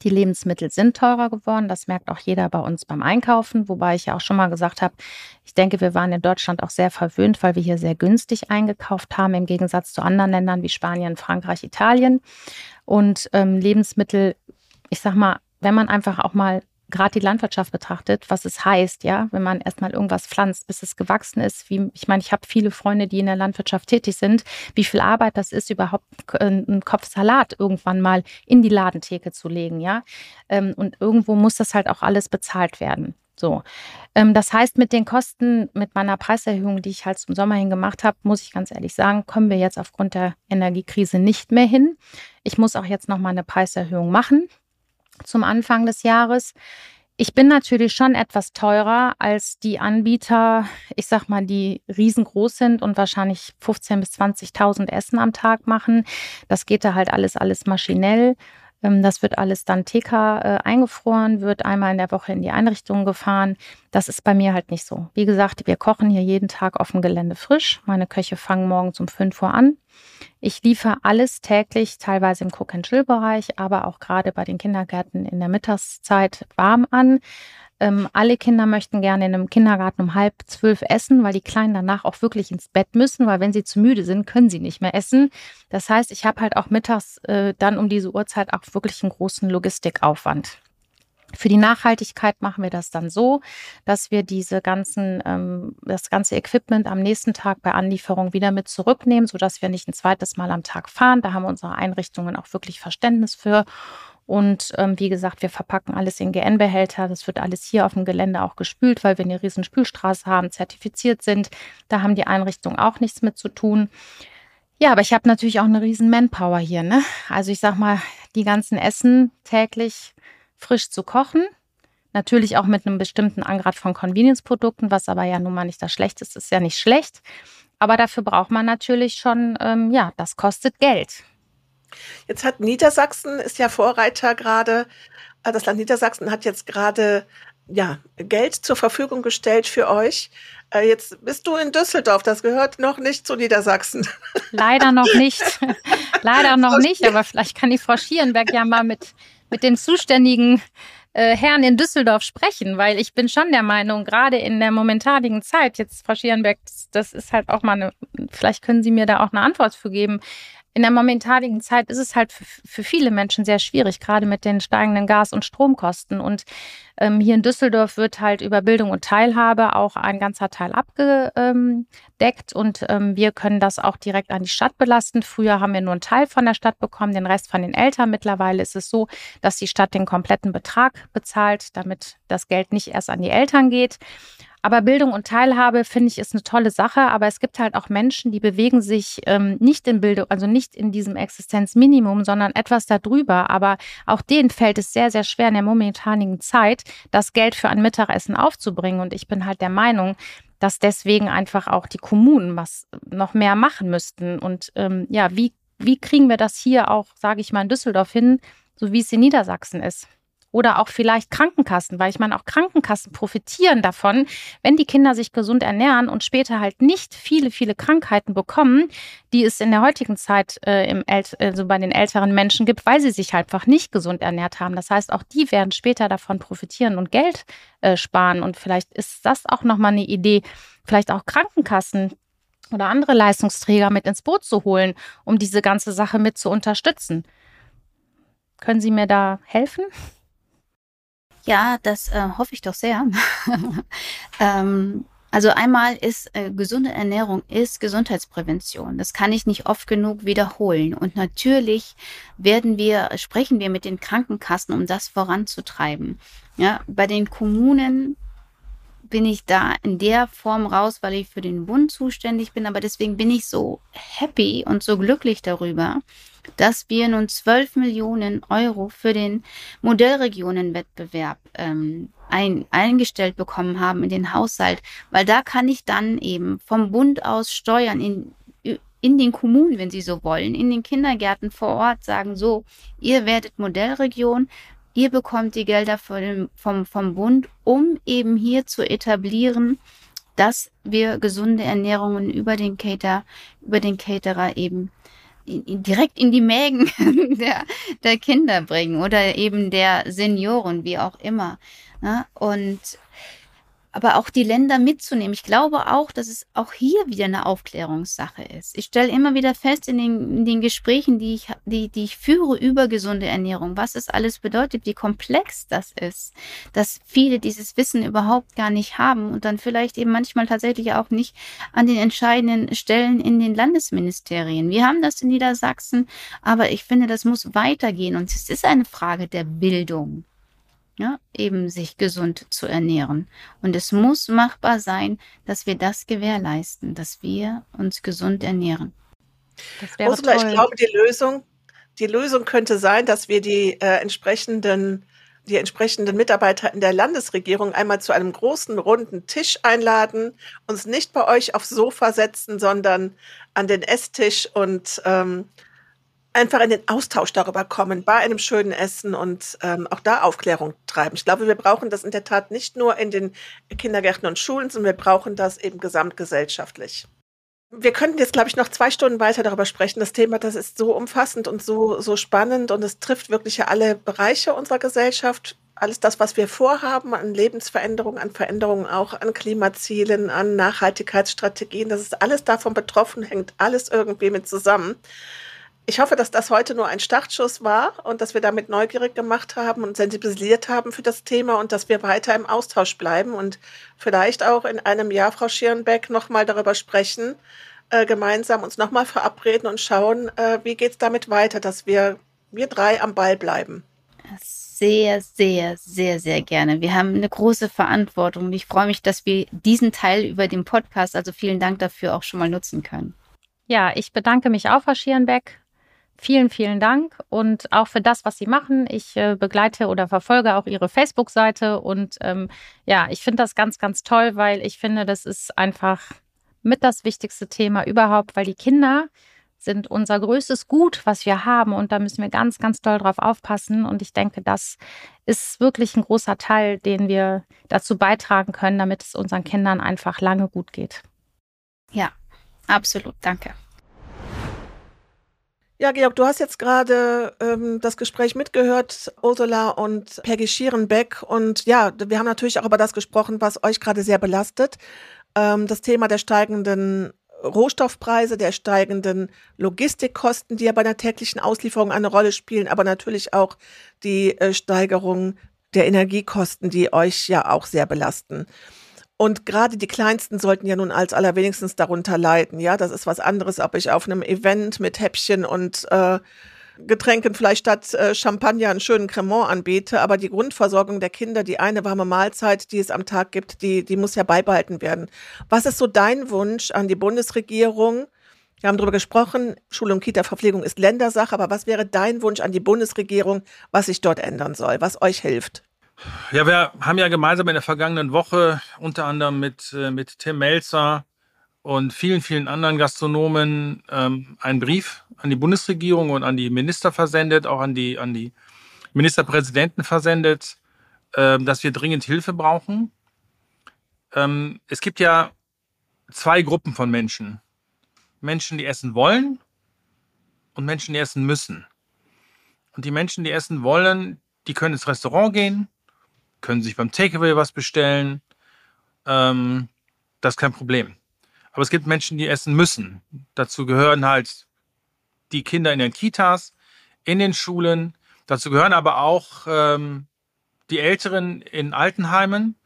Die Lebensmittel sind teurer geworden. Das merkt auch jeder bei uns beim Einkaufen. Wobei ich ja auch schon mal gesagt habe, ich denke, wir waren in Deutschland auch sehr verwöhnt, weil wir hier sehr günstig eingekauft haben, im Gegensatz zu anderen Ländern wie Spanien, Frankreich, Italien. Und ähm, Lebensmittel, ich sag mal, wenn man einfach auch mal gerade die Landwirtschaft betrachtet, was es heißt, ja, wenn man erstmal irgendwas pflanzt, bis es gewachsen ist. Wie, ich meine, ich habe viele Freunde, die in der Landwirtschaft tätig sind, wie viel Arbeit das ist, überhaupt einen Kopf Salat irgendwann mal in die Ladentheke zu legen, ja. Ähm, und irgendwo muss das halt auch alles bezahlt werden. So. Ähm, das heißt, mit den Kosten, mit meiner Preiserhöhung, die ich halt zum Sommer hin gemacht habe, muss ich ganz ehrlich sagen, kommen wir jetzt aufgrund der Energiekrise nicht mehr hin. Ich muss auch jetzt nochmal eine Preiserhöhung machen zum Anfang des Jahres. Ich bin natürlich schon etwas teurer als die Anbieter, ich sag mal, die riesengroß sind und wahrscheinlich 15.000 bis 20.000 Essen am Tag machen. Das geht da halt alles, alles maschinell. Ähm, das wird alles dann TK äh, eingefroren, wird einmal in der Woche in die Einrichtung gefahren. Das ist bei mir halt nicht so. Wie gesagt, wir kochen hier jeden Tag auf dem Gelände frisch. Meine Köche fangen morgens um 5 Uhr an. Ich liefere alles täglich, teilweise im Cook-and-Chill-Bereich, aber auch gerade bei den Kindergärten in der Mittagszeit warm an. Ähm, alle Kinder möchten gerne in einem Kindergarten um halb zwölf essen, weil die Kleinen danach auch wirklich ins Bett müssen, weil wenn sie zu müde sind, können sie nicht mehr essen. Das heißt, ich habe halt auch mittags äh, dann um diese Uhrzeit auch wirklich einen großen Logistikaufwand. Für die Nachhaltigkeit machen wir das dann so, dass wir diese ganzen, ähm, das ganze Equipment am nächsten Tag bei Anlieferung wieder mit zurücknehmen, sodass wir nicht ein zweites Mal am Tag fahren. Da haben unsere Einrichtungen auch wirklich Verständnis für. Und ähm, wie gesagt, wir verpacken alles in GN-Behälter. Das wird alles hier auf dem Gelände auch gespült, weil wir eine riesen Spülstraße haben, zertifiziert sind. Da haben die Einrichtungen auch nichts mit zu tun. Ja, aber ich habe natürlich auch eine riesen Manpower hier. Ne? Also ich sag mal, die ganzen Essen täglich frisch zu kochen. Natürlich auch mit einem bestimmten Angrad von Convenience-Produkten, was aber ja nun mal nicht das Schlechteste ist, ist ja nicht schlecht. Aber dafür braucht man natürlich schon, ähm, ja, das kostet Geld. Jetzt hat Niedersachsen, ist ja Vorreiter gerade, äh, das Land Niedersachsen hat jetzt gerade ja, Geld zur Verfügung gestellt für euch. Äh, jetzt bist du in Düsseldorf, das gehört noch nicht zu Niedersachsen. Leider noch nicht. Leider noch nicht, aber vielleicht kann die Frau Schierenberg ja mal mit, mit den zuständigen äh, Herren in Düsseldorf sprechen, weil ich bin schon der Meinung, gerade in der momentanigen Zeit, jetzt Frau Schierenberg, das, das ist halt auch mal eine, vielleicht können Sie mir da auch eine Antwort für geben in der momentanigen Zeit ist es halt für, für, viele Menschen sehr schwierig, gerade mit den steigenden Gas- und Stromkosten. Und ähm, hier in Düsseldorf wird halt über Bildung und Teilhabe auch ein ganzer Teil abgedeckt und ähm, wir können das auch direkt an die Stadt belasten. Früher haben wir nur einen Teil von der Stadt bekommen, den Rest von den Eltern. Mittlerweile ist es so, dass die Stadt den kompletten Betrag bezahlt, damit das Geld nicht erst an die Eltern geht. Aber Bildung und Teilhabe finde ich ist eine tolle Sache, aber es gibt halt auch Menschen, die bewegen sich ähm, nicht in Bildung, also nicht in diesem Existenzminimum, sondern etwas darüber. Aber auch denen fällt es sehr, sehr schwer in der momentanigen Zeit, das Geld für ein Mittagessen aufzubringen. Und ich bin halt der Meinung, dass deswegen einfach auch die Kommunen was noch mehr machen müssten. Und ähm, ja, wie, wie kriegen wir das hier auch, sage ich mal, in Düsseldorf hin, so wie es in Niedersachsen ist? Oder auch vielleicht Krankenkassen, weil ich meine, auch Krankenkassen profitieren davon, wenn die Kinder sich gesund ernähren und später halt nicht viele, viele Krankheiten bekommen, die es in der heutigen Zeit äh, im also bei den älteren Menschen gibt, weil sie sich halt einfach nicht gesund ernährt haben. Das heißt, auch die werden später davon profitieren und Geld äh, sparen. Und vielleicht ist das auch nochmal eine Idee, vielleicht auch Krankenkassen oder andere Leistungsträger mit ins Boot zu holen, um diese ganze Sache mit zu unterstützen. Können Sie mir da helfen? Ja, das äh, hoffe ich doch sehr. ähm, also einmal ist äh, gesunde Ernährung ist Gesundheitsprävention. Das kann ich nicht oft genug wiederholen. Und natürlich werden wir, sprechen wir mit den Krankenkassen, um das voranzutreiben. Ja, bei den Kommunen bin ich da in der Form raus, weil ich für den Bund zuständig bin. Aber deswegen bin ich so happy und so glücklich darüber, dass wir nun 12 Millionen Euro für den Modellregionenwettbewerb ähm, ein, eingestellt bekommen haben in den Haushalt, weil da kann ich dann eben vom Bund aus steuern in in den Kommunen, wenn Sie so wollen, in den Kindergärten vor Ort sagen, so, ihr werdet Modellregion, ihr bekommt die Gelder vom, vom, vom Bund, um eben hier zu etablieren, dass wir gesunde Ernährungen über den Cater, über den Caterer eben in, in, direkt in die Mägen der, der Kinder bringen oder eben der Senioren, wie auch immer. Ne? Und aber auch die Länder mitzunehmen. Ich glaube auch, dass es auch hier wieder eine Aufklärungssache ist. Ich stelle immer wieder fest in den, in den Gesprächen, die ich, die, die ich führe über gesunde Ernährung, was es alles bedeutet, wie komplex das ist, dass viele dieses Wissen überhaupt gar nicht haben und dann vielleicht eben manchmal tatsächlich auch nicht an den entscheidenden Stellen in den Landesministerien. Wir haben das in Niedersachsen, aber ich finde, das muss weitergehen und es ist eine Frage der Bildung. Ja, eben sich gesund zu ernähren. Und es muss machbar sein, dass wir das gewährleisten, dass wir uns gesund ernähren. Das wäre Ursula, toll. ich glaube, die Lösung, die Lösung könnte sein, dass wir die äh, entsprechenden die entsprechenden Mitarbeiter in der Landesregierung einmal zu einem großen runden Tisch einladen, uns nicht bei euch aufs Sofa setzen, sondern an den Esstisch und ähm, einfach in den Austausch darüber kommen, bei einem schönen Essen und ähm, auch da Aufklärung treiben. Ich glaube, wir brauchen das in der Tat nicht nur in den Kindergärten und Schulen, sondern wir brauchen das eben gesamtgesellschaftlich. Wir könnten jetzt, glaube ich, noch zwei Stunden weiter darüber sprechen. Das Thema, das ist so umfassend und so, so spannend und es trifft wirklich alle Bereiche unserer Gesellschaft. Alles das, was wir vorhaben an Lebensveränderungen, an Veränderungen auch, an Klimazielen, an Nachhaltigkeitsstrategien, das ist alles davon betroffen, hängt alles irgendwie mit zusammen. Ich hoffe, dass das heute nur ein Startschuss war und dass wir damit neugierig gemacht haben und sensibilisiert haben für das Thema und dass wir weiter im Austausch bleiben und vielleicht auch in einem Jahr, Frau Schierenbeck, nochmal darüber sprechen, äh, gemeinsam uns nochmal verabreden und schauen, äh, wie geht es damit weiter, dass wir, wir drei am Ball bleiben. Sehr, sehr, sehr, sehr gerne. Wir haben eine große Verantwortung. Ich freue mich, dass wir diesen Teil über den Podcast, also vielen Dank dafür, auch schon mal nutzen können. Ja, ich bedanke mich auch, Frau Schierenbeck, Vielen, vielen Dank und auch für das, was Sie machen. Ich äh, begleite oder verfolge auch Ihre Facebook-Seite und ähm, ja, ich finde das ganz, ganz toll, weil ich finde, das ist einfach mit das wichtigste Thema überhaupt, weil die Kinder sind unser größtes Gut, was wir haben und da müssen wir ganz, ganz doll drauf aufpassen und ich denke, das ist wirklich ein großer Teil, den wir dazu beitragen können, damit es unseren Kindern einfach lange gut geht. Ja, absolut. Danke. Ja, Georg, du hast jetzt gerade ähm, das Gespräch mitgehört, Ursula und Peggy Schierenbeck. Und ja, wir haben natürlich auch über das gesprochen, was euch gerade sehr belastet. Ähm, das Thema der steigenden Rohstoffpreise, der steigenden Logistikkosten, die ja bei der täglichen Auslieferung eine Rolle spielen, aber natürlich auch die äh, Steigerung der Energiekosten, die euch ja auch sehr belasten. Und gerade die Kleinsten sollten ja nun als allerwenigstens darunter leiden. Ja, das ist was anderes, ob ich auf einem Event mit Häppchen und äh, Getränken vielleicht statt äh, Champagner einen schönen Cremant anbiete, aber die Grundversorgung der Kinder, die eine warme Mahlzeit, die es am Tag gibt, die, die muss ja beibehalten werden. Was ist so dein Wunsch an die Bundesregierung? Wir haben darüber gesprochen, Schule- und Kita-Verpflegung ist Ländersache, aber was wäre dein Wunsch an die Bundesregierung, was sich dort ändern soll, was euch hilft? Ja, wir haben ja gemeinsam in der vergangenen Woche unter anderem mit, äh, mit Tim Melzer und vielen, vielen anderen Gastronomen ähm, einen Brief an die Bundesregierung und an die Minister versendet, auch an die, an die Ministerpräsidenten versendet, äh, dass wir dringend Hilfe brauchen. Ähm, es gibt ja zwei Gruppen von Menschen. Menschen, die essen wollen und Menschen, die essen müssen. Und die Menschen, die essen wollen, die können ins Restaurant gehen, können sich beim Takeaway was bestellen. Ähm, das ist kein Problem. Aber es gibt Menschen, die essen müssen. Dazu gehören halt die Kinder in den Kitas, in den Schulen. Dazu gehören aber auch ähm, die Älteren in Altenheimen.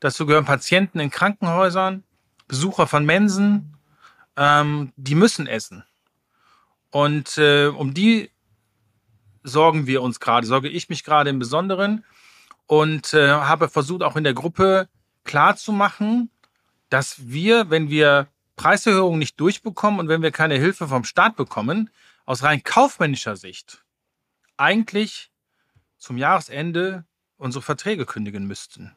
Dazu gehören Patienten in Krankenhäusern, Besucher von Mensen. Ähm, die müssen essen. Und äh, um die sorgen wir uns gerade, sorge ich mich gerade im Besonderen und äh, habe versucht, auch in der Gruppe klarzumachen, dass wir, wenn wir Preiserhöhungen nicht durchbekommen und wenn wir keine Hilfe vom Staat bekommen, aus rein kaufmännischer Sicht eigentlich zum Jahresende unsere Verträge kündigen müssten.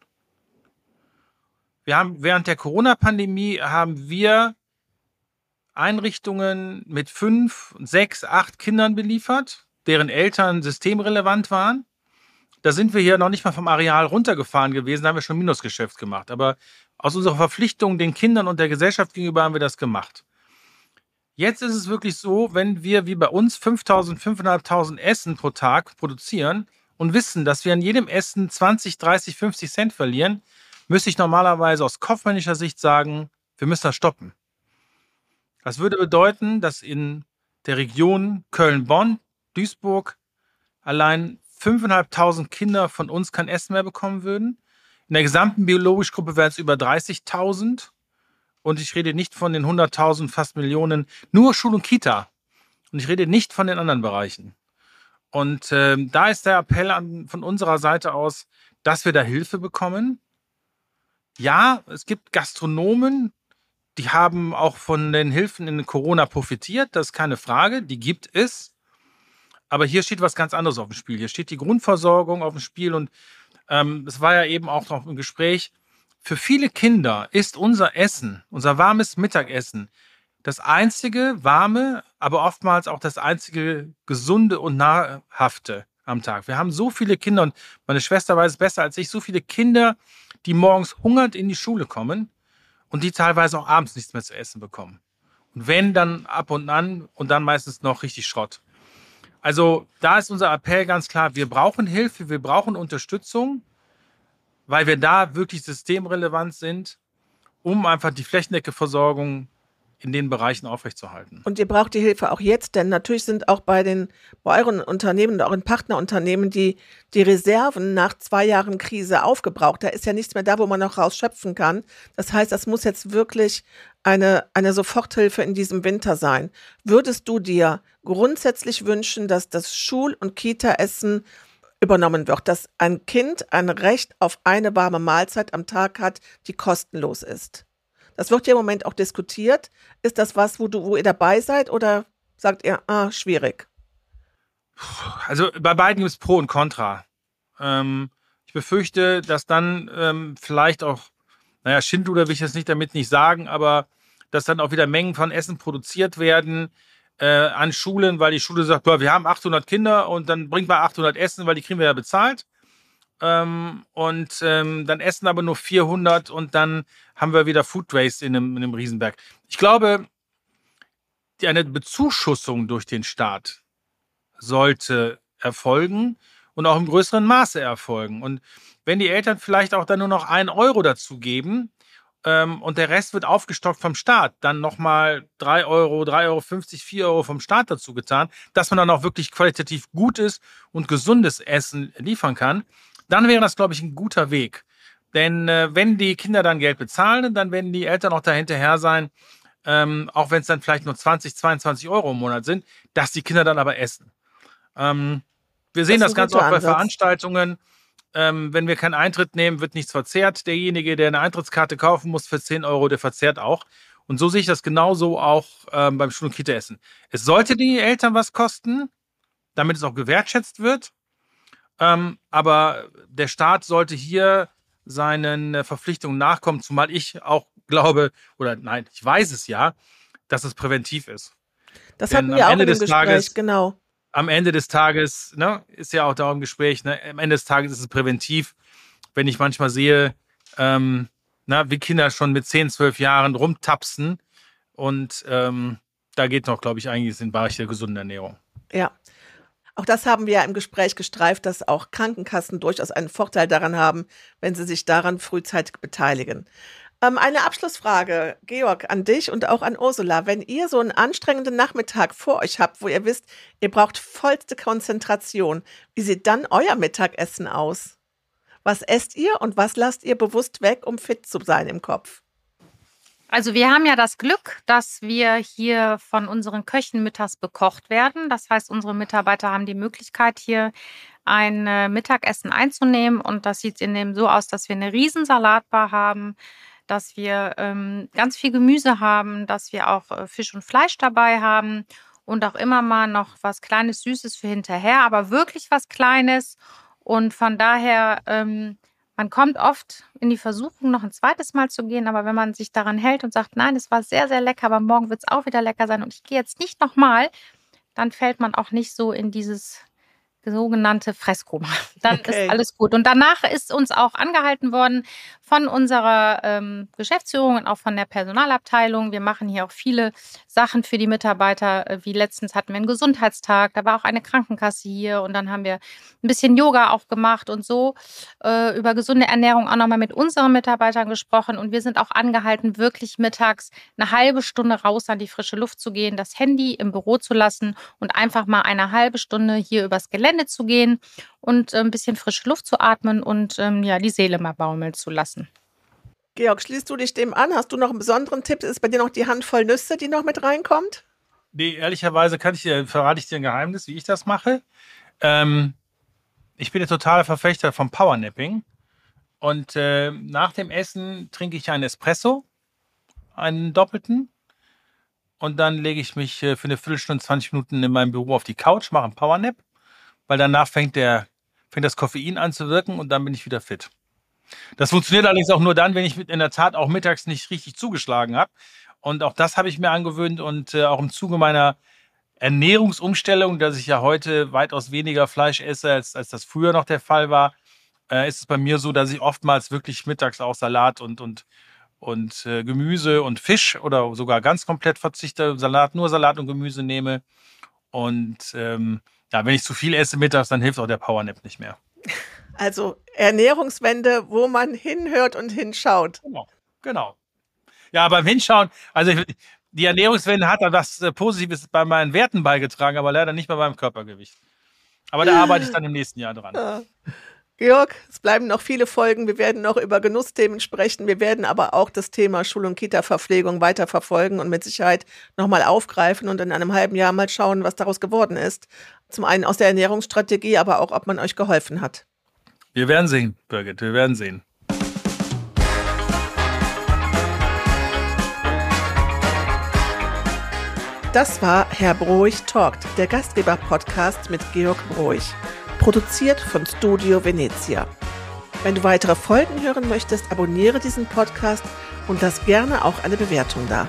Wir haben während der Corona-Pandemie haben wir Einrichtungen mit fünf, sechs, acht Kindern beliefert, deren Eltern systemrelevant waren da sind wir hier noch nicht mal vom Areal runtergefahren gewesen, da haben wir schon Minusgeschäft gemacht. Aber aus unserer Verpflichtung den Kindern und der Gesellschaft gegenüber haben wir das gemacht. Jetzt ist es wirklich so, wenn wir wie bei uns 5000, 5500 Essen pro Tag produzieren und wissen, dass wir an jedem Essen 20, 30, 50 Cent verlieren, müsste ich normalerweise aus kaufmännischer Sicht sagen, wir müssen das stoppen. Das würde bedeuten, dass in der Region Köln-Bonn, Duisburg allein 5.500 Kinder von uns kein Essen mehr bekommen würden. In der gesamten biologischen Gruppe wären es über 30.000. Und ich rede nicht von den 100.000, fast Millionen, nur Schul- und Kita. Und ich rede nicht von den anderen Bereichen. Und äh, da ist der Appell an, von unserer Seite aus, dass wir da Hilfe bekommen. Ja, es gibt Gastronomen, die haben auch von den Hilfen in Corona profitiert, das ist keine Frage, die gibt es. Aber hier steht was ganz anderes auf dem Spiel. Hier steht die Grundversorgung auf dem Spiel und ähm, es war ja eben auch noch im Gespräch. Für viele Kinder ist unser Essen, unser warmes Mittagessen, das einzige warme, aber oftmals auch das einzige gesunde und nahrhafte am Tag. Wir haben so viele Kinder und meine Schwester weiß es besser als ich, so viele Kinder, die morgens hungernd in die Schule kommen und die teilweise auch abends nichts mehr zu essen bekommen. Und wenn, dann ab und an und dann meistens noch richtig Schrott. Also da ist unser Appell ganz klar, wir brauchen Hilfe, wir brauchen Unterstützung, weil wir da wirklich systemrelevant sind, um einfach die Flächendeckeversorgung in den Bereichen aufrechtzuerhalten. Und ihr braucht die Hilfe auch jetzt, denn natürlich sind auch bei den bei euren Unternehmen und euren Partnerunternehmen die, die Reserven nach zwei Jahren Krise aufgebraucht. Da ist ja nichts mehr da, wo man noch rausschöpfen kann. Das heißt, das muss jetzt wirklich eine, eine Soforthilfe in diesem Winter sein. Würdest du dir grundsätzlich wünschen, dass das Schul- und Kita-Essen übernommen wird, dass ein Kind ein Recht auf eine warme Mahlzeit am Tag hat, die kostenlos ist? Das wird ja im Moment auch diskutiert. Ist das was, wo, du, wo ihr dabei seid oder sagt ihr, ah, schwierig? Also bei beiden gibt es Pro und Contra. Ähm, ich befürchte, dass dann ähm, vielleicht auch, naja, Schindluder will ich jetzt nicht damit nicht sagen, aber dass dann auch wieder Mengen von Essen produziert werden äh, an Schulen, weil die Schule sagt, wir haben 800 Kinder und dann bringt mal 800 Essen, weil die kriegen wir ja bezahlt. Ähm, und ähm, dann essen aber nur 400 und dann haben wir wieder Food Waste in einem, in einem Riesenberg. Ich glaube, die, eine Bezuschussung durch den Staat sollte erfolgen und auch im größeren Maße erfolgen. Und wenn die Eltern vielleicht auch dann nur noch einen Euro dazu geben ähm, und der Rest wird aufgestockt vom Staat, dann nochmal drei Euro, drei Euro, 50, vier Euro vom Staat dazu getan, dass man dann auch wirklich qualitativ gutes und gesundes Essen liefern kann, dann wäre das, glaube ich, ein guter Weg. Denn äh, wenn die Kinder dann Geld bezahlen, dann werden die Eltern auch dahinterher sein, ähm, auch wenn es dann vielleicht nur 20, 22 Euro im Monat sind, dass die Kinder dann aber essen. Ähm, wir sehen das, das ganz oft bei Veranstaltungen. Ähm, wenn wir keinen Eintritt nehmen, wird nichts verzehrt. Derjenige, der eine Eintrittskarte kaufen muss für 10 Euro, der verzehrt auch. Und so sehe ich das genauso auch ähm, beim Schul- und Kita-Essen. Es sollte die Eltern was kosten, damit es auch gewertschätzt wird. Ähm, aber der Staat sollte hier seinen äh, Verpflichtungen nachkommen, zumal ich auch glaube, oder nein, ich weiß es ja, dass es präventiv ist. Das Denn hatten wir auch Ende in dem Gespräch, Tages, genau. Am Ende des Tages, ne, ist ja auch da Gespräch, ne, am Ende des Tages ist es präventiv, wenn ich manchmal sehe, ähm, na, wie Kinder schon mit 10, 12 Jahren rumtapsen und ähm, da geht noch, glaube ich, eigentlich in Bereich der gesunden Ernährung. Ja, auch das haben wir ja im Gespräch gestreift, dass auch Krankenkassen durchaus einen Vorteil daran haben, wenn sie sich daran frühzeitig beteiligen. Ähm, eine Abschlussfrage, Georg, an dich und auch an Ursula. Wenn ihr so einen anstrengenden Nachmittag vor euch habt, wo ihr wisst, ihr braucht vollste Konzentration, wie sieht dann euer Mittagessen aus? Was esst ihr und was lasst ihr bewusst weg, um fit zu sein im Kopf? Also wir haben ja das Glück, dass wir hier von unseren Köchen mittags bekocht werden. Das heißt, unsere Mitarbeiter haben die Möglichkeit, hier ein äh, Mittagessen einzunehmen. Und das sieht in dem so aus, dass wir eine Riesensalatbar haben, dass wir ähm, ganz viel Gemüse haben, dass wir auch äh, Fisch und Fleisch dabei haben und auch immer mal noch was Kleines, Süßes für hinterher, aber wirklich was Kleines. Und von daher ähm, man kommt oft in die Versuchung, noch ein zweites Mal zu gehen, aber wenn man sich daran hält und sagt, nein, es war sehr, sehr lecker, aber morgen wird es auch wieder lecker sein und ich gehe jetzt nicht nochmal, dann fällt man auch nicht so in dieses sogenannte Fresskoma. Dann okay. ist alles gut. Und danach ist uns auch angehalten worden von unserer ähm, Geschäftsführung und auch von der Personalabteilung. Wir machen hier auch viele Sachen für die Mitarbeiter. Äh, wie letztens hatten wir einen Gesundheitstag, da war auch eine Krankenkasse hier und dann haben wir ein bisschen Yoga auch gemacht und so äh, über gesunde Ernährung auch nochmal mit unseren Mitarbeitern gesprochen. Und wir sind auch angehalten, wirklich mittags eine halbe Stunde raus an die frische Luft zu gehen, das Handy im Büro zu lassen und einfach mal eine halbe Stunde hier übers Gelände Gelände zu gehen und äh, ein bisschen frische Luft zu atmen und ähm, ja, die Seele mal baumeln zu lassen. Georg, schließt du dich dem an? Hast du noch einen besonderen Tipp? Ist bei dir noch die Handvoll Nüsse, die noch mit reinkommt? Nee, ehrlicherweise kann ich dir, verrate ich dir ein Geheimnis, wie ich das mache. Ähm, ich bin der totale Verfechter vom Powernapping. Und äh, nach dem Essen trinke ich einen Espresso, einen doppelten. Und dann lege ich mich äh, für eine Viertelstunde, 20 Minuten in meinem Büro auf die Couch, mache einen Powernap, weil danach fängt, der, fängt das Koffein an zu wirken und dann bin ich wieder fit. Das funktioniert allerdings auch nur dann, wenn ich in der Tat auch mittags nicht richtig zugeschlagen habe. Und auch das habe ich mir angewöhnt und äh, auch im Zuge meiner Ernährungsumstellung, dass ich ja heute weitaus weniger Fleisch esse, als, als das früher noch der Fall war, äh, ist es bei mir so, dass ich oftmals wirklich mittags auch Salat und, und, und äh, Gemüse und Fisch oder sogar ganz komplett verzichte, Salat, nur Salat und Gemüse nehme. Und ähm, ja, wenn ich zu viel esse mittags, dann hilft auch der Powernap nicht mehr. Also Ernährungswende, wo man hinhört und hinschaut. Genau, genau. Ja, beim Hinschauen, also ich, die Ernährungswende hat da was äh, Positives bei meinen Werten beigetragen, aber leider nicht bei meinem Körpergewicht. Aber da arbeite ich dann im nächsten Jahr dran. Ja. Georg, es bleiben noch viele Folgen. Wir werden noch über Genussthemen sprechen. Wir werden aber auch das Thema Schul- und Kita-Verpflegung weiter verfolgen und mit Sicherheit nochmal aufgreifen und in einem halben Jahr mal schauen, was daraus geworden ist. Zum einen aus der Ernährungsstrategie, aber auch, ob man euch geholfen hat. Wir werden sehen, Birgit, wir werden sehen. Das war Herr Broich Talkt, der Gastgeber-Podcast mit Georg Broich. Produziert von Studio Venezia. Wenn du weitere Folgen hören möchtest, abonniere diesen Podcast und lass gerne auch eine Bewertung da.